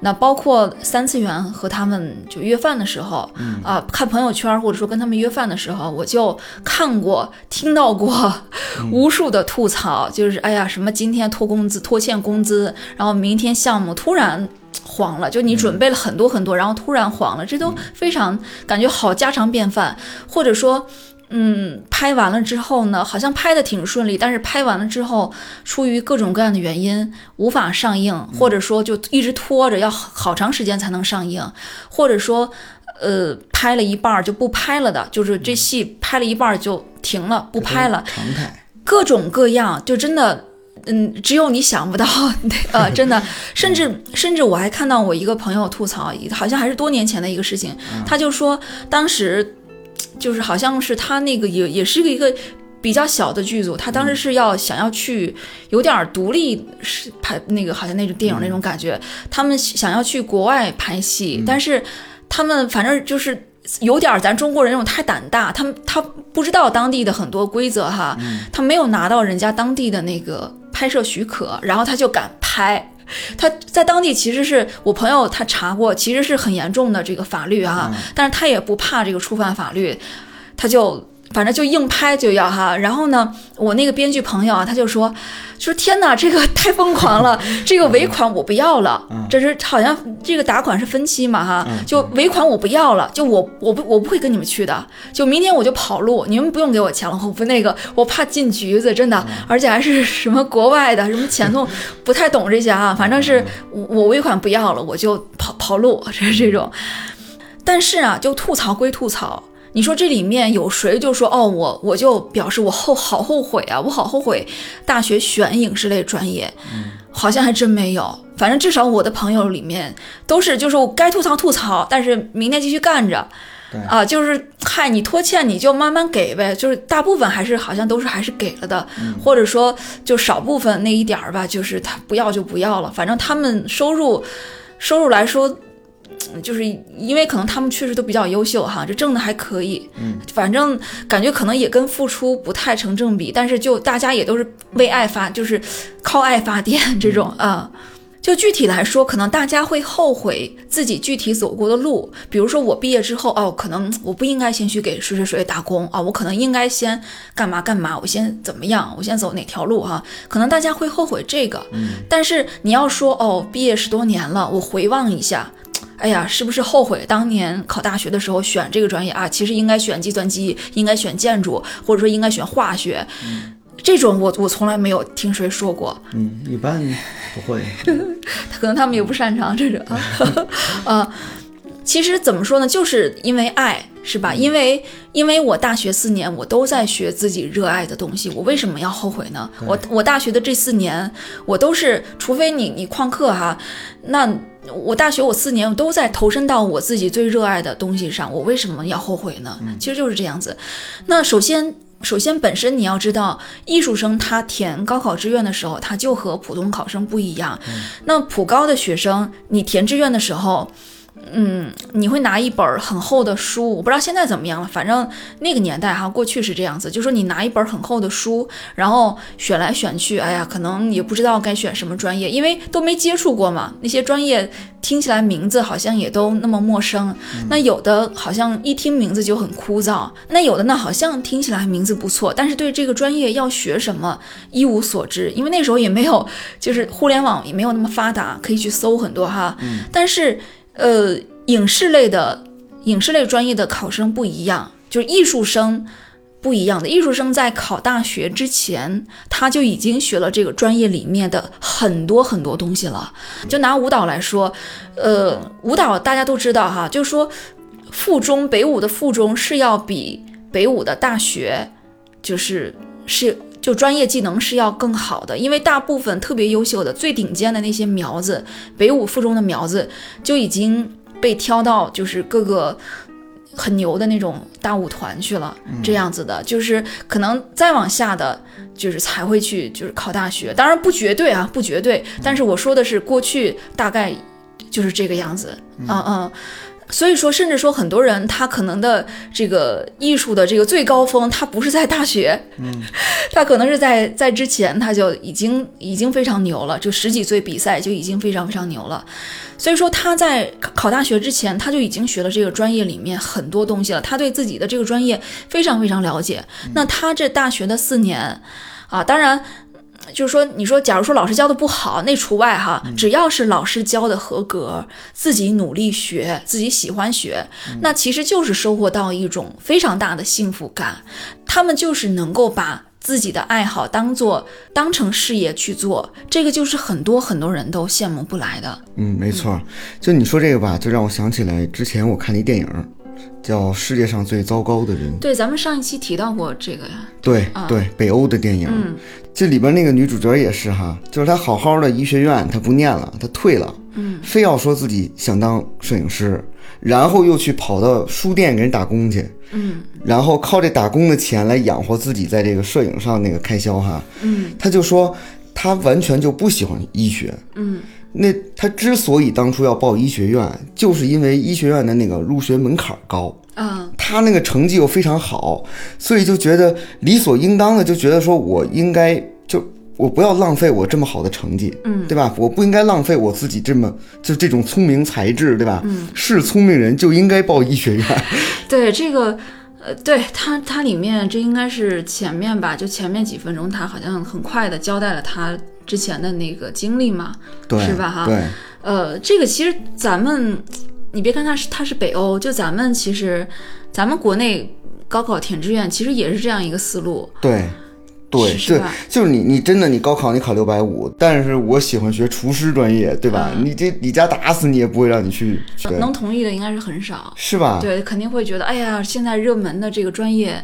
那包括三次元和他们就约饭的时候，啊，看朋友圈或者说跟他们约饭的时候，我就看过、听到过 无数的吐槽，就是哎呀，什么今天拖工资、拖欠工资，然后明天项目突然黄了，就你准备了很多很多，然后突然黄了，这都非常感觉好家常便饭，或者说。嗯，拍完了之后呢，好像拍的挺顺利，但是拍完了之后，出于各种各样的原因无法上映，或者说就一直拖着，要好长时间才能上映，或者说，呃，拍了一半就不拍了的，就是这戏拍了一半就停了，不拍了，常态，各种各样，就真的嗯，只有你想不到，呃，真的，甚至甚至我还看到我一个朋友吐槽，好像还是多年前的一个事情，他就说当时就是好像是他那个也也是一个比较小的剧组，他当时是要想要去有点独立是拍那个好像那种电影那种感觉，他们想要去国外拍戏，但是他们反正就是有点咱中国人那种太胆大，他们他不知道当地的很多规则哈，他没有拿到人家当地的那个。拍摄许可，然后他就敢拍。他在当地其实是我朋友，他查过，其实是很严重的这个法律啊，但是他也不怕这个触犯法律，他就。反正就硬拍就要哈，然后呢，我那个编剧朋友啊，他就说，说天哪，这个太疯狂了，这个尾款我不要了，这是好像这个打款是分期嘛哈，就尾款我不要了，就我我不我不会跟你们去的，就明天我就跑路，你们不用给我钱了，我不那个，我怕进局子，真的，而且还是什么国外的什么遣送，不太懂这些啊，反正是我我尾款不要了，我就跑跑路，这是这种，但是啊，就吐槽归吐槽。你说这里面有谁就说哦，我我就表示我后好后悔啊，我好后悔大学选影视类专业，好像还真没有。反正至少我的朋友里面都是，就是我该吐槽吐槽，但是明天继续干着。啊，就是嗨，你拖欠你就慢慢给呗，就是大部分还是好像都是还是给了的，或者说就少部分那一点儿吧，就是他不要就不要了，反正他们收入收入来说。就是因为可能他们确实都比较优秀哈，这挣的还可以，嗯，反正感觉可能也跟付出不太成正比，但是就大家也都是为爱发，就是靠爱发电这种啊。就具体来说，可能大家会后悔自己具体走过的路，比如说我毕业之后哦，可能我不应该先去给谁谁谁打工啊，我可能应该先干嘛干嘛，我先怎么样，我先走哪条路哈，可能大家会后悔这个，嗯，但是你要说哦，毕业十多年了，我回望一下。哎呀，是不是后悔当年考大学的时候选这个专业啊？其实应该选计算机，应该选建筑，或者说应该选化学。这种我我从来没有听谁说过。嗯，一般不会。可能他们也不擅长这种。啊，其实怎么说呢？就是因为爱，是吧？因为因为我大学四年我都在学自己热爱的东西，我为什么要后悔呢？我我大学的这四年，我都是，除非你你旷课哈，那。我大学我四年我都在投身到我自己最热爱的东西上，我为什么要后悔呢？其实就是这样子。那首先，首先本身你要知道，艺术生他填高考志愿的时候，他就和普通考生不一样。那普高的学生，你填志愿的时候。嗯，你会拿一本很厚的书，我不知道现在怎么样了。反正那个年代哈，过去是这样子，就说你拿一本很厚的书，然后选来选去，哎呀，可能也不知道该选什么专业，因为都没接触过嘛。那些专业听起来名字好像也都那么陌生。那有的好像一听名字就很枯燥，那有的呢好像听起来名字不错，但是对这个专业要学什么一无所知，因为那时候也没有，就是互联网也没有那么发达，可以去搜很多哈。但是。呃，影视类的影视类专业的考生不一样，就是艺术生不一样的。艺术生在考大学之前，他就已经学了这个专业里面的很多很多东西了。就拿舞蹈来说，呃，舞蹈大家都知道哈，就是说附中北舞的附中是要比北舞的大学，就是是。就专业技能是要更好的，因为大部分特别优秀的、最顶尖的那些苗子，北舞附中的苗子就已经被挑到就是各个很牛的那种大舞团去了。这样子的，就是可能再往下的，就是才会去就是考大学。当然不绝对啊，不绝对。但是我说的是过去大概就是这个样子。嗯嗯。所以说，甚至说很多人他可能的这个艺术的这个最高峰，他不是在大学，嗯，他可能是在在之前他就已经已经非常牛了，就十几岁比赛就已经非常非常牛了。所以说他在考大学之前，他就已经学了这个专业里面很多东西了，他对自己的这个专业非常非常了解。那他这大学的四年，啊，当然。就是说，你说，假如说老师教的不好，那除外哈。只要是老师教的合格，自己努力学，自己喜欢学，那其实就是收获到一种非常大的幸福感。他们就是能够把自己的爱好当做当成事业去做，这个就是很多很多人都羡慕不来的。嗯，没错。就你说这个吧，就让我想起来之前我看了一电影。叫世界上最糟糕的人。对，咱们上一期提到过这个呀。对对，北欧的电影，这里边那个女主角也是哈，就是她好好的医学院，她不念了，她退了，嗯，非要说自己想当摄影师，然后又去跑到书店给人打工去，嗯，然后靠这打工的钱来养活自己在这个摄影上那个开销哈，嗯，她就说她完全就不喜欢医学，嗯。那他之所以当初要报医学院，就是因为医学院的那个入学门槛高，啊，他那个成绩又非常好，所以就觉得理所应当的，就觉得说我应该就我不要浪费我这么好的成绩，嗯，对吧？我不应该浪费我自己这么就这种聪明才智，对吧？嗯，是聪明人就应该报医学院。对这个，呃，对他他里面这应该是前面吧，就前面几分钟，他好像很快的交代了他。之前的那个经历嘛，是吧？哈，对，呃，这个其实咱们，你别看他是他是北欧，就咱们其实，咱们国内高考填志愿其实也是这样一个思路，对。对，对就是你，你真的你高考你考六百五，但是我喜欢学厨师专业，对吧？你这你家打死你也不会让你去。能同意的应该是很少，是吧？对，肯定会觉得，哎呀，现在热门的这个专业，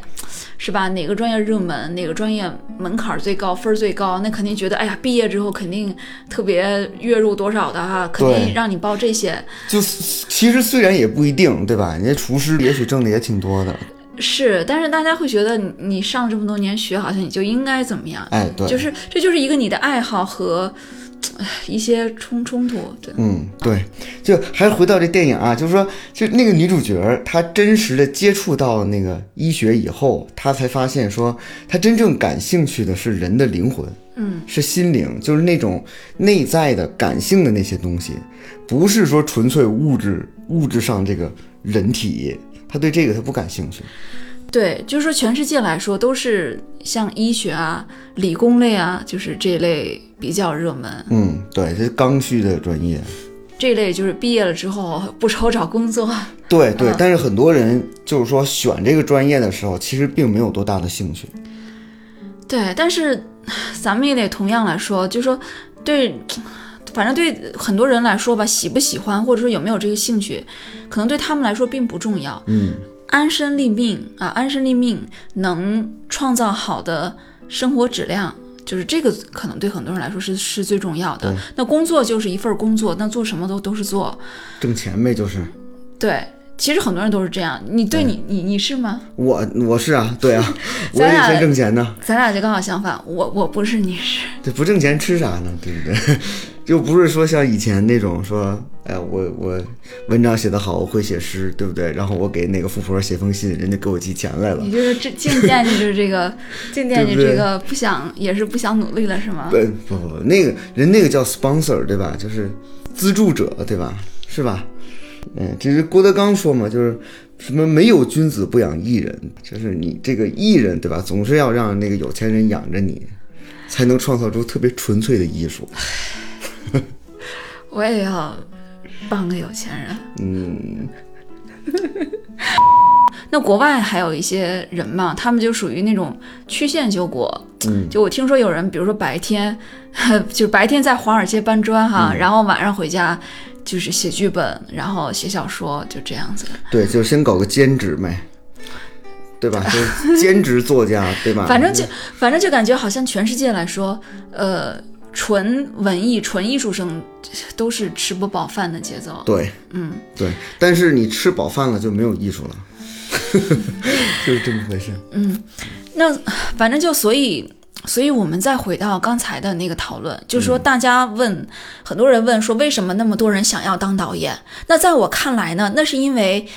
是吧？哪个专业热门，哪个专业门槛最高，分儿最高，那肯定觉得，哎呀，毕业之后肯定特别月入多少的哈，肯定让你报这些。就其实虽然也不一定，对吧？人家厨师也许挣的也挺多的。是，但是大家会觉得你上这么多年学，好像你就应该怎么样？哎，对，就是这就是一个你的爱好和一些冲冲突。对，嗯，对，就还是回到这电影啊，就是说，就那个女主角，她真实的接触到那个医学以后，她才发现说，她真正感兴趣的是人的灵魂，嗯，是心灵，就是那种内在的感性的那些东西，不是说纯粹物质物质上这个人体。他对这个他不感兴趣，对，就是说全世界来说都是像医学啊、理工类啊，就是这类比较热门。嗯，对，这是刚需的专业。这类就是毕业了之后不愁找工作。对对，但是很多人就是说选这个专业的时候，其实并没有多大的兴趣。对，但是 咱们也得同样来说，就是说对。反正对很多人来说吧，喜不喜欢或者说有没有这个兴趣，可能对他们来说并不重要。嗯，安身立命啊，安身立命能创造好的生活质量，就是这个可能对很多人来说是是最重要的。那工作就是一份工作，那做什么都都是做，挣钱呗，就是。对，其实很多人都是这样。你对你你你是吗？我我是啊，对啊，我也先挣钱呢。咱俩就刚好相反，我我不是，你是。对，不挣钱吃啥呢？对不对？就不是说像以前那种说，哎，我我文章写得好，我会写诗，对不对？然后我给哪个富婆写封信，人家给我寄钱来了。你就是这净惦记着这个，净惦记这个，不想也是不想努力了，是吗？不不不，那个人那个叫 sponsor，对吧？就是资助者，对吧？是吧？嗯，这是郭德纲说嘛，就是什么没有君子不养艺人，就是你这个艺人，对吧？总是要让那个有钱人养着你，才能创造出特别纯粹的艺术。我也要帮个有钱人。嗯，那国外还有一些人嘛，他们就属于那种曲线救国。嗯，就我听说有人，比如说白天，就白天在华尔街搬砖哈，然后晚上回家就是写剧本，然后写小说，就这样子。对，就先搞个兼职呗，对吧？就兼职作家，对吧？反正就反正就感觉好像全世界来说，呃。纯文艺、纯艺术生都是吃不饱饭的节奏。对，嗯，对。但是你吃饱饭了就没有艺术了，就是这么回事。嗯，那反正就所以，所以我们再回到刚才的那个讨论，就是说大家问，很多人问说，为什么那么多人想要当导演？那在我看来呢，那是因为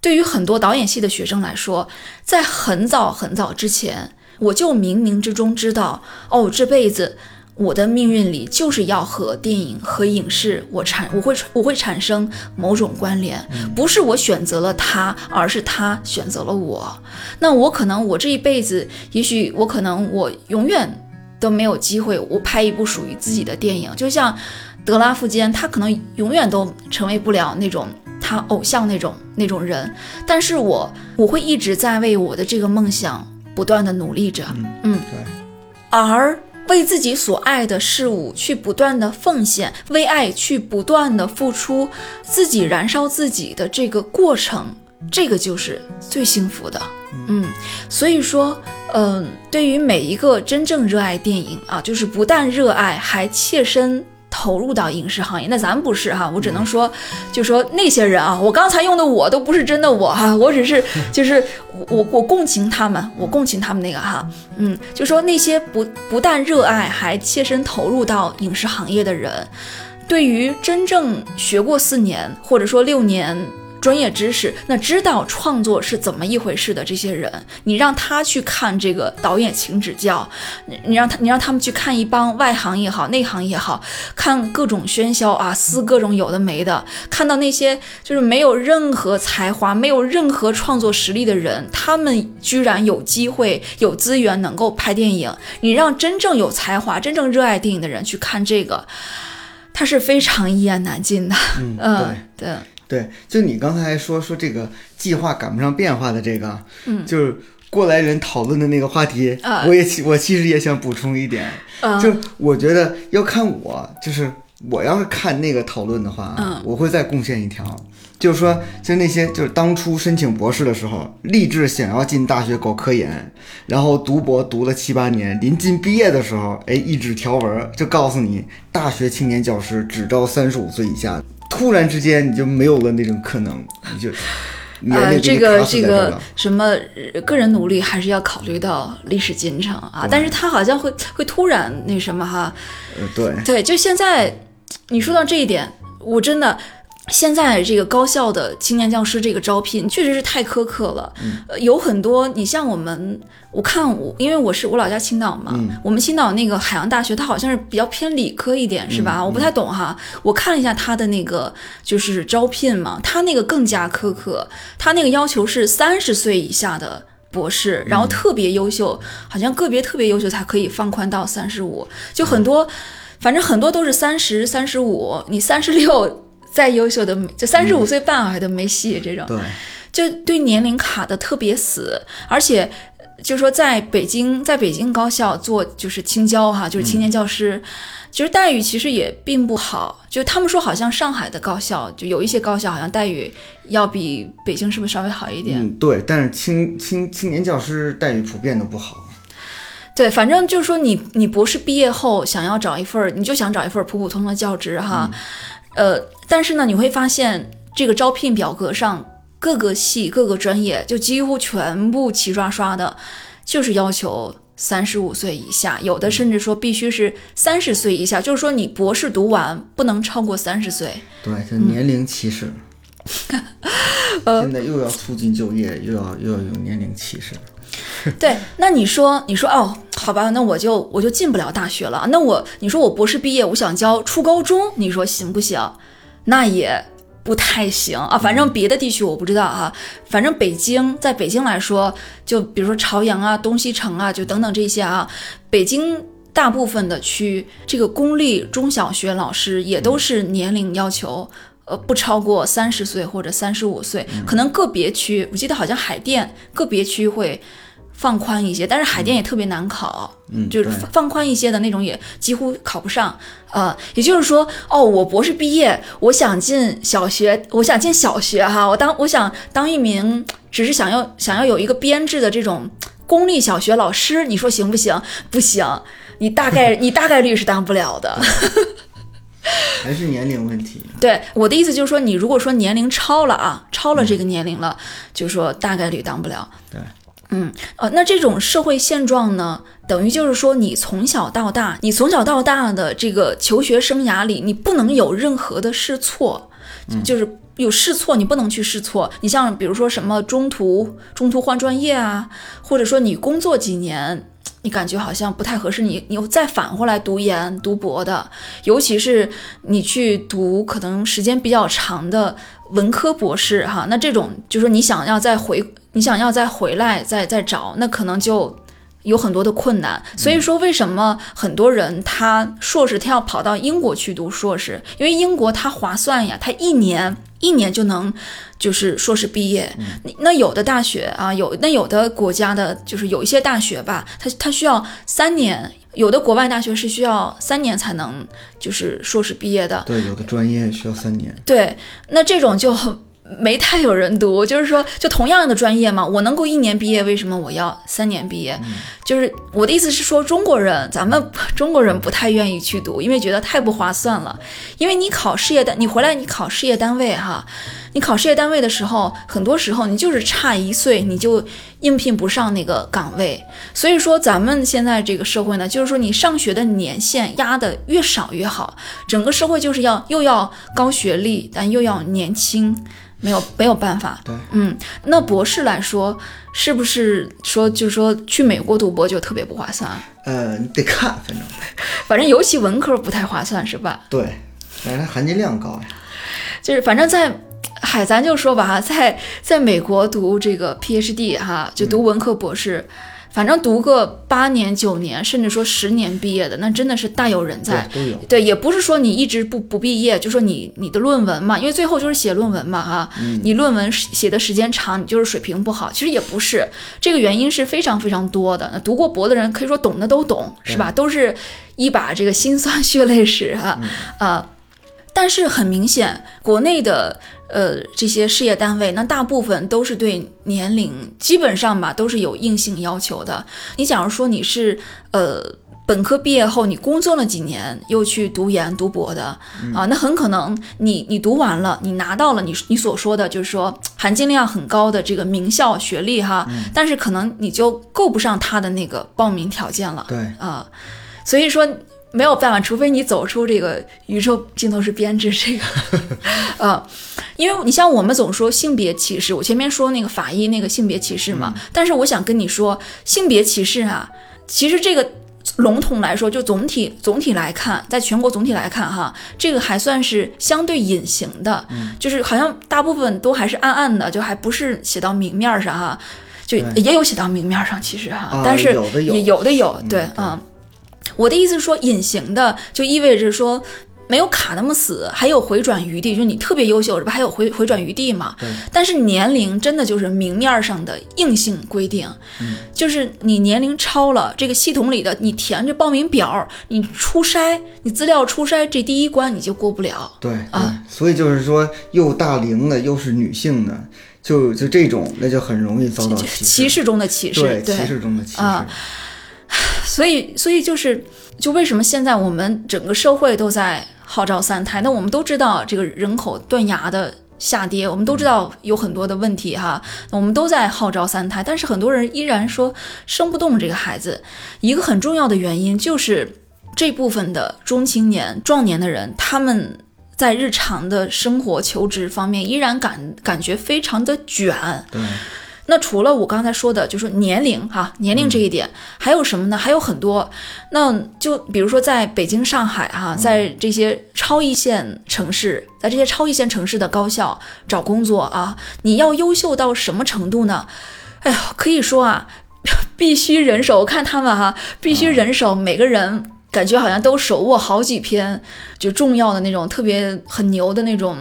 对于很多导演系的学生来说，在很早很早之前，我就冥冥之中知道，哦，这辈子。我的命运里就是要和电影和影视我产我会我会产生某种关联，不是我选择了他，而是他选择了我。那我可能我这一辈子，也许我可能我永远都没有机会，我拍一部属于自己的电影。就像德拉夫坚，他可能永远都成为不了那种他偶像那种那种人，但是我我会一直在为我的这个梦想不断的努力着。嗯，对，而。为自己所爱的事物去不断的奉献，为爱去不断的付出，自己燃烧自己的这个过程，这个就是最幸福的。嗯，所以说，嗯、对于每一个真正热爱电影啊，就是不但热爱，还切身。投入到影视行业，那咱不是哈，我只能说，就说那些人啊，我刚才用的我都不是真的我哈，我只是 就是我我我共情他们，我共情他们那个哈，嗯，就说那些不不但热爱，还切身投入到影视行业的人，对于真正学过四年或者说六年专业知识，那知道创作是怎么一回事的这些人，你让他去看这个导演请指教，你你让他你让他们去看一帮外行也好，内行也好，看各种喧嚣啊，撕各种有的没的，看到那些就是没有任何才华、没有任何创作实力的人，他们居然有机会、有资源能够拍电影，你让真正有才华、真正热爱电影的人去看这个。他是非常一言难尽的，嗯，嗯，对。对，就你刚才说说这个计划赶不上变化的这个，嗯，就是过来人讨论的那个话题，啊我也其我其实也想补充一点，嗯就我觉得要看我，就是我要是看那个讨论的话，嗯我会再贡献一条，就是说，就那些就是当初申请博士的时候，立志想要进大学搞科研，然后读博读了七八年，临近毕业的时候，哎，一纸条文就告诉你，大学青年教师只招三十五岁以下。突然之间你就没有了那种可能，你就啊呃，这个这个。什么呃个人努力还是要考虑到历史进程啊，但是他好像会会突然那什么哈，呃，对，对，就现在你说到这一点，我真的。现在这个高校的青年教师这个招聘确实是太苛刻了，呃，有很多你像我们，我看我因为我是我老家青岛嘛，我们青岛那个海洋大学，它好像是比较偏理科一点，是吧？我不太懂哈，我看了一下它的那个就是招聘嘛，它那个更加苛刻，它那个要求是三十岁以下的博士，然后特别优秀，好像个别特别优秀才可以放宽到三十五，就很多，反正很多都是三十三十五，你三十六再优秀的就三十五岁半还都没戏，这种对，就对年龄卡的特别死，而且。就说在北京，在北京高校做就是青教哈，就是青年教师，其实待遇其实也并不好。就他们说，好像上海的高校，就有一些高校好像待遇要比北京是不是稍微好一点？嗯，对，但是青青青年教师待遇普遍都不好。对，反正就是说你你博士毕业后想要找一份，你就想找一份普普通通的教职哈，呃，但是呢，你会发现这个招聘表格上各个系各个专业就几乎全部齐刷刷的，就是要求三十五岁以下，有的甚至说必须是三十岁以下，就是说你博士读完不能超过三十岁。对，这年龄歧视。呃 现在又要促进就业，又要又要有年龄歧视。对，那你说，你说哦，好吧，那我就我就进不了大学了。那我，你说我博士毕业，我想教初高中，你说行不行？那也不太行啊。反正别的地区我不知道啊、反正北京，在北京来说，就比如说朝阳啊、东西城啊，就等等这些啊，北京。大部分的区，这个公立中小学老师也都是年龄要求，呃，不超过三十岁或者三十五岁，可能个别区，我记得好像海淀个别区会放宽一些，但是海淀也特别难考，嗯，就是放放宽一些的那种也几乎考不上。呃，也就是说，哦，我博士毕业，我想进小学，我想进小学哈，我当我想当一名，只是想要想要有一个编制的这种公立小学老师，你说行不行？不行，你大概 你大概率是当不了的。还是年龄问题。对我的意思就是说，你如果说年龄超了啊，超了这个年龄了，就是说大概率当不了。对，嗯，呃，那这种社会现状呢，等于就是说，你从小到大，你从小到大的这个求学生涯里，你不能有任何的试错，就是有试错，你不能去试错。你像比如说什么中途中途换专业啊，或者说你工作几年。你感觉好像不太合适，你你又再返回来读研读博的，尤其是你去读可能时间比较长的文科博士哈，那这种就是说你想要再回，你想要再回来再再找，那可能就有很多的困难。所以说，为什么很多人他硕士他要跑到英国去读硕士？因为英国它划算呀，它一年一年就能就是硕士毕业。你那有的大学啊，有那有的国家的，就是有一些大学吧，它它需要三年。有的国外大学是需要三年才能就是硕士毕业的，对，有的专业需要三年。对，那这种就没太有人读。就是说，就同样的专业嘛，我能够一年毕业，为什么我要三年毕业？就是我的意思是说，中国人，咱们 中国人不太愿意去读，因为觉得太不划算了。因为你考事业单，你回来你考事业单位哈，你考事业单位的时候，很多时候你就是差一岁，你就应聘不上那个岗位。所以说，咱们现在这个社会呢，就是说你上学的年限压的越少越好。整个社会就是要又要高学历，但又要年轻，没有没有办法。对，嗯，那博士来说，是不是说就是说去美国读博就特别不划算？呃，你得看，反正 反正尤其文科不太划算，是吧？对，反正它含金量高呀。就是反正在，嗨，咱就说吧哈，在在美国读这个 PhD 哈，就读文科博士，反正读个八年九年，甚至说十年毕业的，那真的是大有人在。对，也不是说你一直不不毕业，就说你你的论文嘛，因为最后就是写论文嘛哈，你论文写的时间长，你就是水平不好，其实也不是，这个原因是非常非常多的。那读过博的人可以说懂的都懂，是吧？都是一把这个辛酸血泪史哈啊。但是很明显，国内的呃这些事业单位，那大部分都是对年龄基本上吧都是有硬性要求的。你假如说你是呃本科毕业后，你工作了几年，又去读研读博的啊，那很可能你你读完了，你拿到了你你所说的就是说含金量很高的这个名校学历哈，但是可能你就够不上他的那个报名条件了。对啊，所以说。没有办法，除非你走出这个宇宙尽头是编制这个，呃，因为你像我们总说性别歧视，我前面说那个法医那个性别歧视嘛，但是我想跟你说，性别歧视啊，其实这个笼统来说，就总体总体来看，在全国总体来看哈，这个还算是相对隐形的，就是好像大部分都还是暗暗的，就还不是写到明面上哈，就也有写到明面上，其实哈，但是也有的有，对啊。我的意思是说，隐形的就意味着说没有卡那么死，还有回转余地。就是你特别优秀，这不还有回回转余地嘛？但是年龄真的就是明面上的硬性规定，就是你年龄超了，这个系统里的你填这报名表，你初筛，你资料初筛这第一关你就过不了。对啊，所以就是说，又大龄的又是女性的，就就这种，那就很容易遭到歧视中的歧视，对歧视中的歧视啊。所以，所以就是，就为什么现在我们整个社会都在号召三胎？那我们都知道这个人口断崖的下跌，我们都知道有很多的问题哈。我们都在号召三胎，但是很多人依然说生不动这个孩子。一个很重要的原因就是这部分的中青年、壮年的人，他们在日常的生活求职方面依然感感觉非常的卷。对。那除了我刚才说的，就是年龄哈，年龄这一点，还有什么呢？还有很多。那就比如说在北京、上海哈，在这些超一线城市，在这些超一线城市的高校找工作啊，你要优秀到什么程度呢？哎呀，可以说啊，必须人手。我看他们哈，必须人手，每个人感觉好像都手握好几篇就重要的那种特别很牛的那种。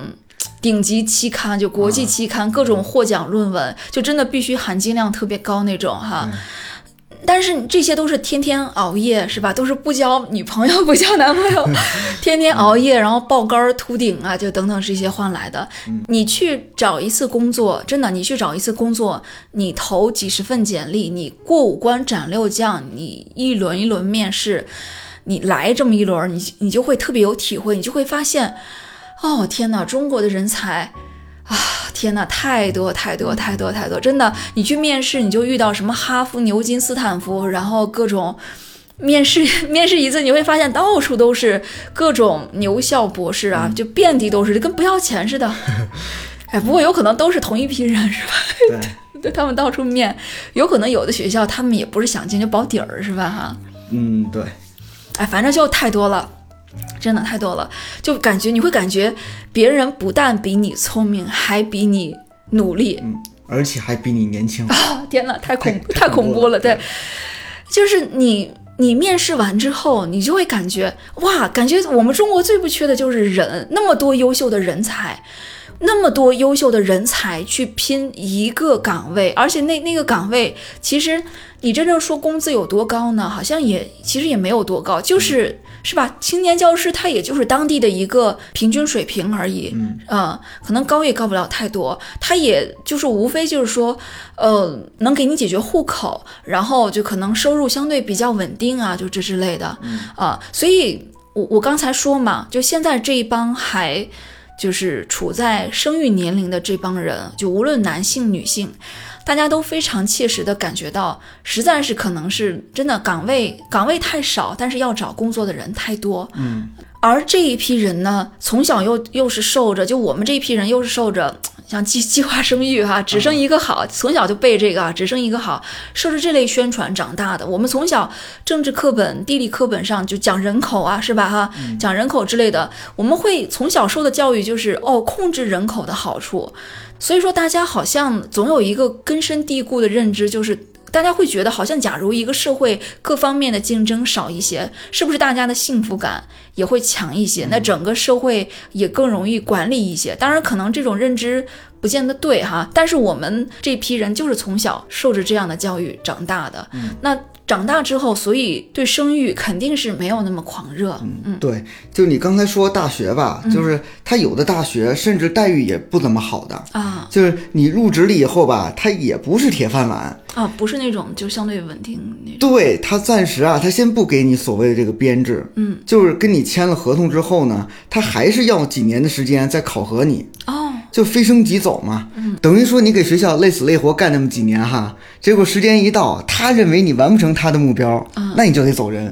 顶级期刊就国际期刊，各种获奖论文，就真的必须含金量特别高那种哈。但是这些都是天天熬夜是吧？都是不交女朋友不交男朋友，天天熬夜，然后爆肝秃顶啊，就等等这些换来的。你去找一次工作，真的，你去找一次工作，你投几十份简历，你过五关斩六将，你一轮一轮面试，你来这么一轮，你你就会特别有体会，你就会发现。哦天哪，中国的人才啊！天哪，太多太多太多太多，真的，你去面试你就遇到什么哈佛、牛津、斯坦福，然后各种面试 面试一次，你会发现到处都是各种牛校博士啊，就遍地都是，跟不要钱似的。哎，不过有可能都是同一批人，是吧？对，他们到处面，有可能有的学校他们也不是想进就保底儿，是吧？哈。嗯，对。哎，反正就太多了。真的太多了，就感觉你会感觉别人不但比你聪明，还比你努力，嗯，而且还比你年轻啊！天哪，太恐 太恐怖了，对，就是你你面试完之后，你就会感觉哇，感觉我们中国最不缺的就是人，那么多优秀的人才，那么多优秀的人才去拼一个岗位，而且那那个岗位，其实你真正说工资有多高呢？好像也其实也没有多高，就是是吧？青年教师他也就是当地的一个平均水平而已，嗯啊、可能高也高不了太多，他也就是无非就是说，呃，能给你解决户口，然后就可能收入相对比较稳定啊，就这之类的，啊、所以我我刚才说嘛，就现在这一帮还。就是处在生育年龄的这帮人，就无论男性女性，大家都非常切实的感觉到，实在是可能是真的岗位岗位太少，但是要找工作的人太多。嗯，而这一批人呢，从小又又是受着，就我们这一批人又是受着像计计划生育哈、只生一个好，从小就背这个啊，只生一个好，受着这类宣传长大的。我们从小政治课本、地理课本上就讲人口啊，是吧哈？讲人口之类的，我们会从小受的教育就是哦，控制人口的好处。所以说，大家好像总有一个根深蒂固的认知，就是大家会觉得，好像假如一个社会各方面的竞争少一些，是不是大家的幸福感也会强一些？那整个社会也更容易管理一些。当然，可能这种认知不见得对哈，但是我们这批人就是从小受着这样的教育长大的。那长大之后，所以对生育肯定是没有那么狂热。嗯对，就你刚才说大学吧，就是他有的大学甚至待遇也不怎么好的，啊就是你入职了以后吧，他也不是铁饭碗，啊，不是那种就相对稳定那种。对他暂时啊，他先不给你所谓的这个编制，嗯，就是跟你签了合同之后呢，他还是要几年的时间再考核你，哦，就非升即走嘛，嗯，等于说你给学校累死累活干那么几年哈，结果时间一到，他认为你完不成他的目标，那你就得走人。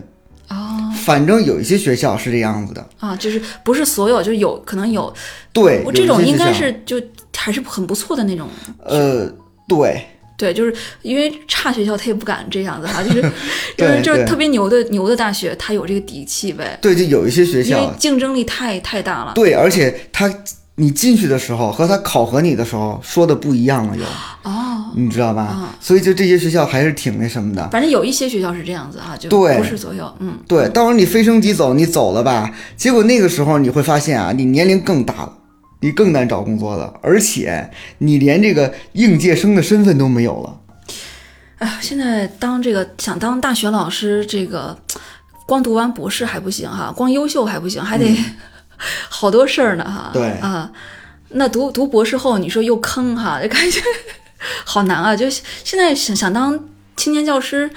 哦反正有一些学校是这样子的，啊，就是不是所有，就有可能有，对，我这种应该是就还是很不错的那种。呃，对，对，就是因为差学校他也不敢这样子哈，就是 就是就是特别牛的牛的大学，他有这个底气呗，对，就有一些学校因为校，竞争力太太大了。对，而且他你进去的时候和他考核你的时候说的不一样了，又，哦，你知道吧？啊所以就这些学校还是挺那什么的。反正有一些学校是这样子哈，就对不是所有，嗯，对，到时候你飞升即走，你走了吧，结果那个时候你会发现啊，你年龄更大了，你更难找工作了，而且你连这个应届生的身份都没有了。哎呀，现在当这个想当大学老师，这个 光读完博士还不行哈，光优秀还不行，还得 好多事儿呢哈。嗯对啊，那读读博士后，你说又坑哈，就感觉 好难啊！就现在想想当青年教师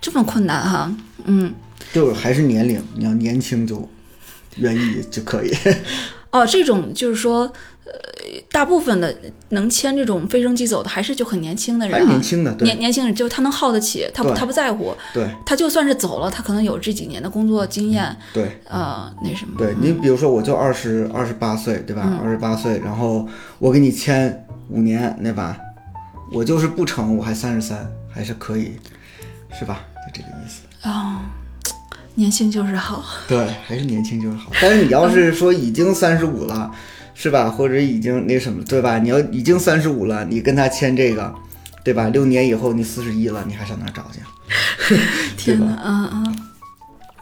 这么困难哈，嗯。就还是年龄，你要年轻就愿意就可以。哦，这种就是说，呃，大部分的能签这种非升即走的，还是就很年轻的人、年轻的，对年年轻人，就是他能耗得起，他不他不在乎，对他就算是走了，他可能有这几年的工作经验，对。呃，那什么，对你，比如说，我就二十二十八岁，对吧？二十八岁，然后我给你签五年，对吧？我就是不成，我还三十三，还是可以，是吧？就这个意思。哦，年轻就是好，对，还是年轻就是好。但是你要是说已经三十五了，是吧？或者已经那什么，对吧？你要已经三十五了，你跟他签这个，对吧？六年以后你四十一了，你还上哪找去？对天吧？呐，嗯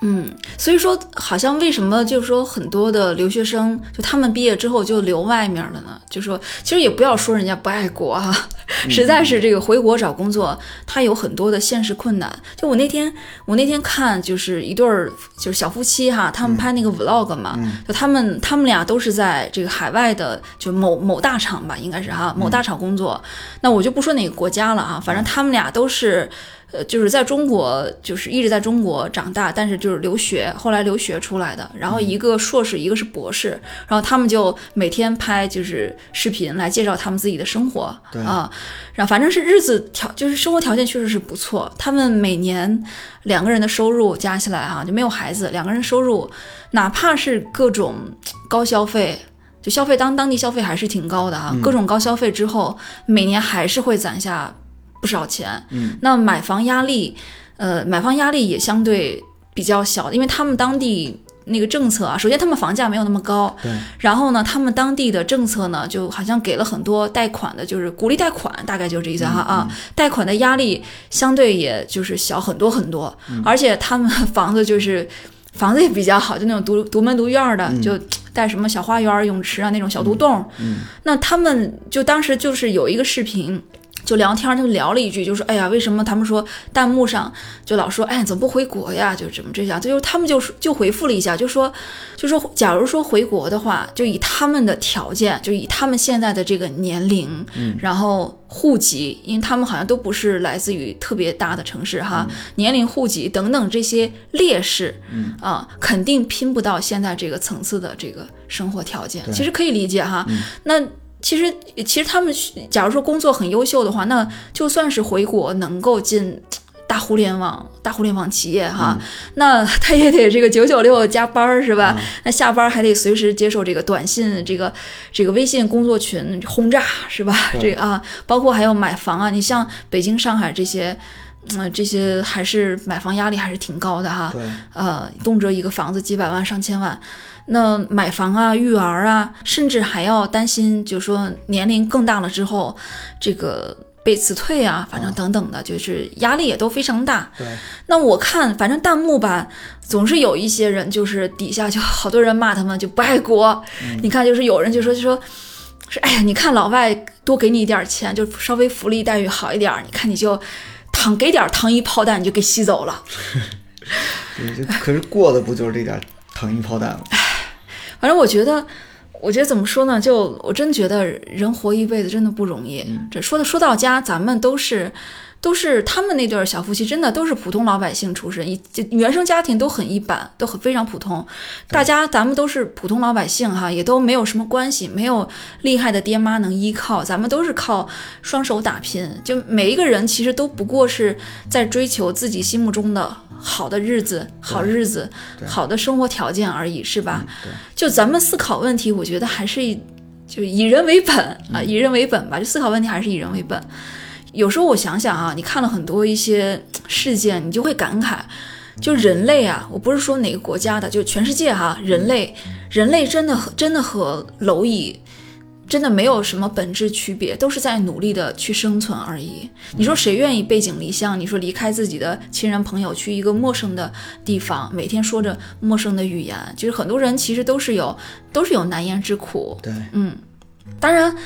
嗯。嗯，所以说，好像为什么就是说很多的留学生，就他们毕业之后就留外面了呢？就说其实也不要说人家不爱国哈、实在是这个回国找工作，他有很多的现实困难。就我那天，我那天看就是一对儿就是小夫妻哈，他们拍那个 vlog 嘛，就他们他们俩都是在这个海外的就某某大厂吧，应该是哈某大厂工作。那我就不说哪个国家了啊，反正他们俩都是。呃，就是在中国，就是一直在中国长大，但是就是留学，后来留学出来的。然后一个硕士，一个是博士，然后他们就每天拍就是视频来介绍他们自己的生活啊，然后反正是日子条就是生活条件确实是不错。他们每年两个人的收入加起来哈、就没有孩子，两个人收入哪怕是各种高消费。就消费当当地消费还是挺高的哈、各种高消费之后，每年还是会攒下不少钱。嗯，那买房压力，呃，买房压力也相对比较小，因为他们当地那个政策啊，首先他们房价没有那么高，对，然后呢，他们当地的政策呢，就好像给了很多贷款的，就是鼓励贷款，大概就是这意思哈啊，贷款的压力相对也就是小很多很多，而且他们房子就是房子也比较好，就那种独独门独院儿的，就带什么小花园、泳池啊那种小独栋。嗯，那他们就当时就是有一个视频。就聊天，就聊了一句，就说：“哎呀，为什么他们说弹幕上就老说，哎，怎么不回国呀？就怎么这样？就他们就就回复了一下，就说，就说，假如说回国的话，就以他们的条件，就以他们现在的这个年龄，嗯，然后户籍，因为他们好像都不是来自于特别大的城市哈，年龄、户籍等等这些劣势，嗯啊，肯定拼不到现在这个层次的这个生活条件。其实可以理解哈，那。”其实，其实他们假如说工作很优秀的话，那就算是回国能够进大互联网、大互联网企业哈，那他也得这个九九六加班儿是吧？那下班还得随时接受这个短信、这个这个微信工作群轰炸是吧？这个啊，包括还有买房啊，你像北京、上海这些，嗯，这些还是买房压力还是挺高的哈。呃，动辄一个房子几百万、上千万。那买房啊、育儿啊，甚至还要担心，就是说年龄更大了之后，这个被辞退啊，反正等等的，就是压力也都非常大。对。那我看，反正弹幕吧，总是有一些人，就是底下就好多人骂他们就不爱国。你看，就是有人就说就说，说哎呀，你看老外多给你一点钱，就稍微福利待遇好一点，你看你就糖给点糖衣炮弹，你就给吸走了。可是过的不就是这点糖衣炮弹吗？反正我觉得，我觉得怎么说呢？就我真觉得人活一辈子真的不容易。这说的说到家，咱们都是。都是他们那对小夫妻，真的都是普通老百姓出身，一原生家庭都很一般，都很非常普通。大家咱们都是普通老百姓哈，也都没有什么关系，没有厉害的爹妈能依靠，咱们都是靠双手打拼。就每一个人其实都不过是在追求自己心目中的好的日子、好日子、好的生活条件而已，是吧？就咱们思考问题，我觉得还是就以人为本啊，以人为本吧。就思考问题还是以人为本。有时候我想想啊，你看了很多一些 事件，你就会感慨，就人类啊，我不是说哪个国家的，就全世界哈，人类，人类真的真的和蝼蚁真的没有什么本质区别，都是在努力的去生存而已。你说谁愿意背井离乡？你说离开自己的亲人朋友，去一个陌生的地方，每天说着陌生的语言，就是很多人其实都是有都是有难言之苦。对，嗯，当然。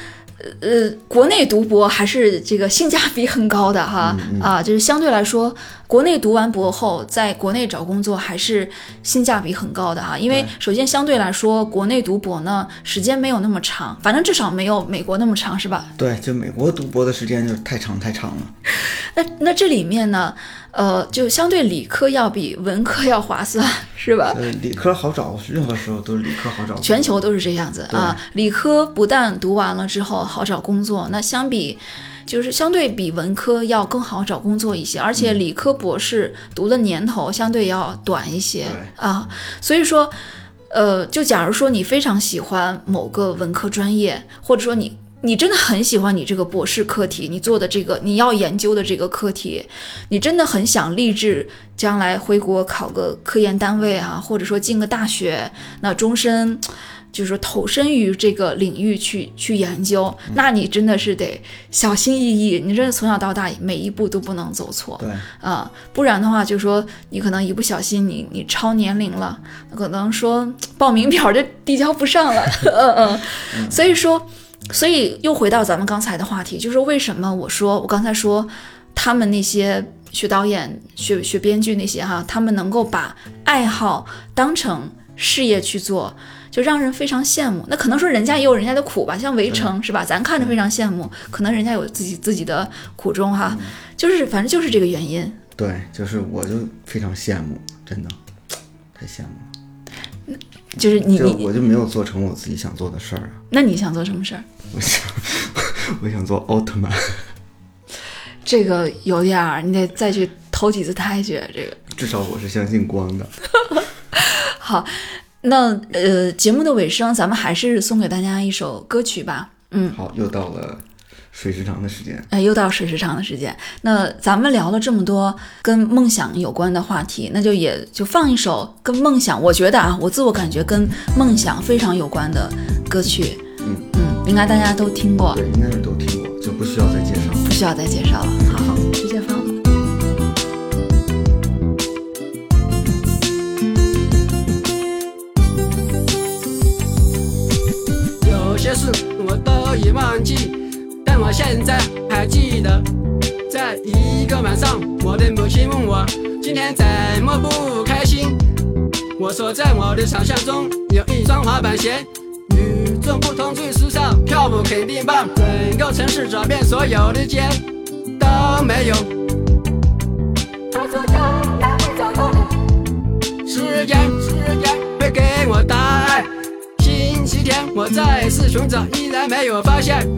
呃，国内读博还是这个性价比很高的哈啊，就是相对来说，国内读完博后，在国内找工作还是性价比很高的哈。因为首先相对来说，国内读博呢时间没有那么长，反正至少没有美国那么长，是吧？对，就美国读博的时间就太长太长了。那那这里面呢？呃，就相对理科要比文科要划算，是吧？呃，理科好找，任何时候都是理科好找。全球都是这样子啊。理科不但读完了之后好找工作，那相比，就是相对比文科要更好找工作一些，而且理科博士读的年头相对要短一些啊。所以说，呃，就假如说你非常喜欢某个文科专业，或者说你。你真的很喜欢你这个博士课题，你做的这个你要研究的这个课题，你真的很想立志将来回国考个科研单位啊，或者说进个大学，那终身就是投身于这个领域去去研究，那你真的是得小心翼翼，你真的从小到大每一步都不能走错，对啊，不然的话就说你可能一不小心你你超年龄了，可能说报名表就递交不上了，嗯嗯，所以说。所以又回到咱们刚才的话题，就是为什么我说我刚才说他们那些学导演、学学编剧那些哈，他们能够把爱好当成事业去做，就让人非常羡慕。那可能说人家也有人家的苦吧，像《围城》是吧？咱看着非常羡慕，可能人家有自己自己的苦衷哈。就是反正就是这个原因。对，就是我就非常羡慕，真的太羡慕了。就是你，我就没有做成我自己想做的事儿啊。那你想做什么事儿？我想，我想做奥特曼。这个有点儿，你得再去投几次胎去。这个至少我是相信光的。好，那呃，节目的尾声，咱们还是送给大家一首歌曲吧。嗯，好，又到了。水时长的时间。哎又到水时长的时间。那咱们聊了这么多跟梦想有关的话题那就也就放一首跟梦想我觉得啊我自我感觉跟梦想非常有关的歌曲。嗯。嗯应该大家都听过。对应该是都听过就不需要再介绍了。不需要再介绍了。好直接放。有些事我都已忘记我现在还记得，在一个晚上，我的母亲问我今天怎么不开心。我说在我的想象中有一双滑板鞋，与众不同最时尚，跳舞肯定棒。整个城市找遍所有的街都没有。他说将来会找到你，时间时间会给我答案。星期天我再次寻找，依然没有发现。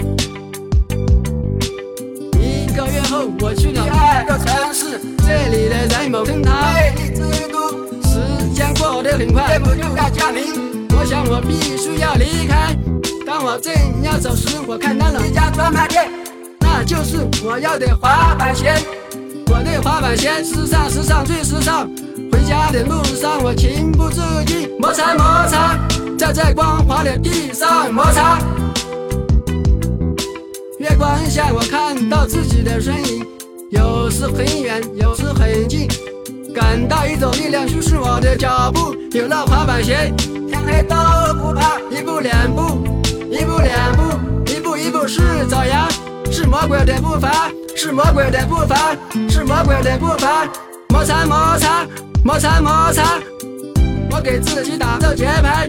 后我去了第二个城市，这里的人某跟他魅力之都。时间过得很快，不就要降临？我想我必须要离开。当我正要走时，我看到了一家专卖店，那就是我要的滑板鞋。我的滑板鞋时尚，时尚最时尚。回家的路上，我情不自禁摩擦摩擦，在这光滑的地上摩擦。光下，我看到自己的身影，有时很远，有时很近，感到一种力量驱使我的脚步。有了滑板鞋，天黑都不怕。一步两步，一步两步，一步一步是爪牙，是魔鬼的步伐，是魔鬼的步伐，是魔鬼的步伐。摩擦摩擦，摩擦摩擦，我给自己打着节拍，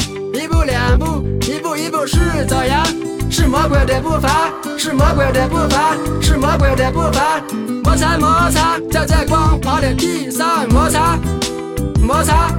一步，一步一步是爪牙。是魔鬼的步伐，是魔鬼的步伐，是魔鬼的步伐。摩擦摩擦，在光滑的地上摩擦摩擦。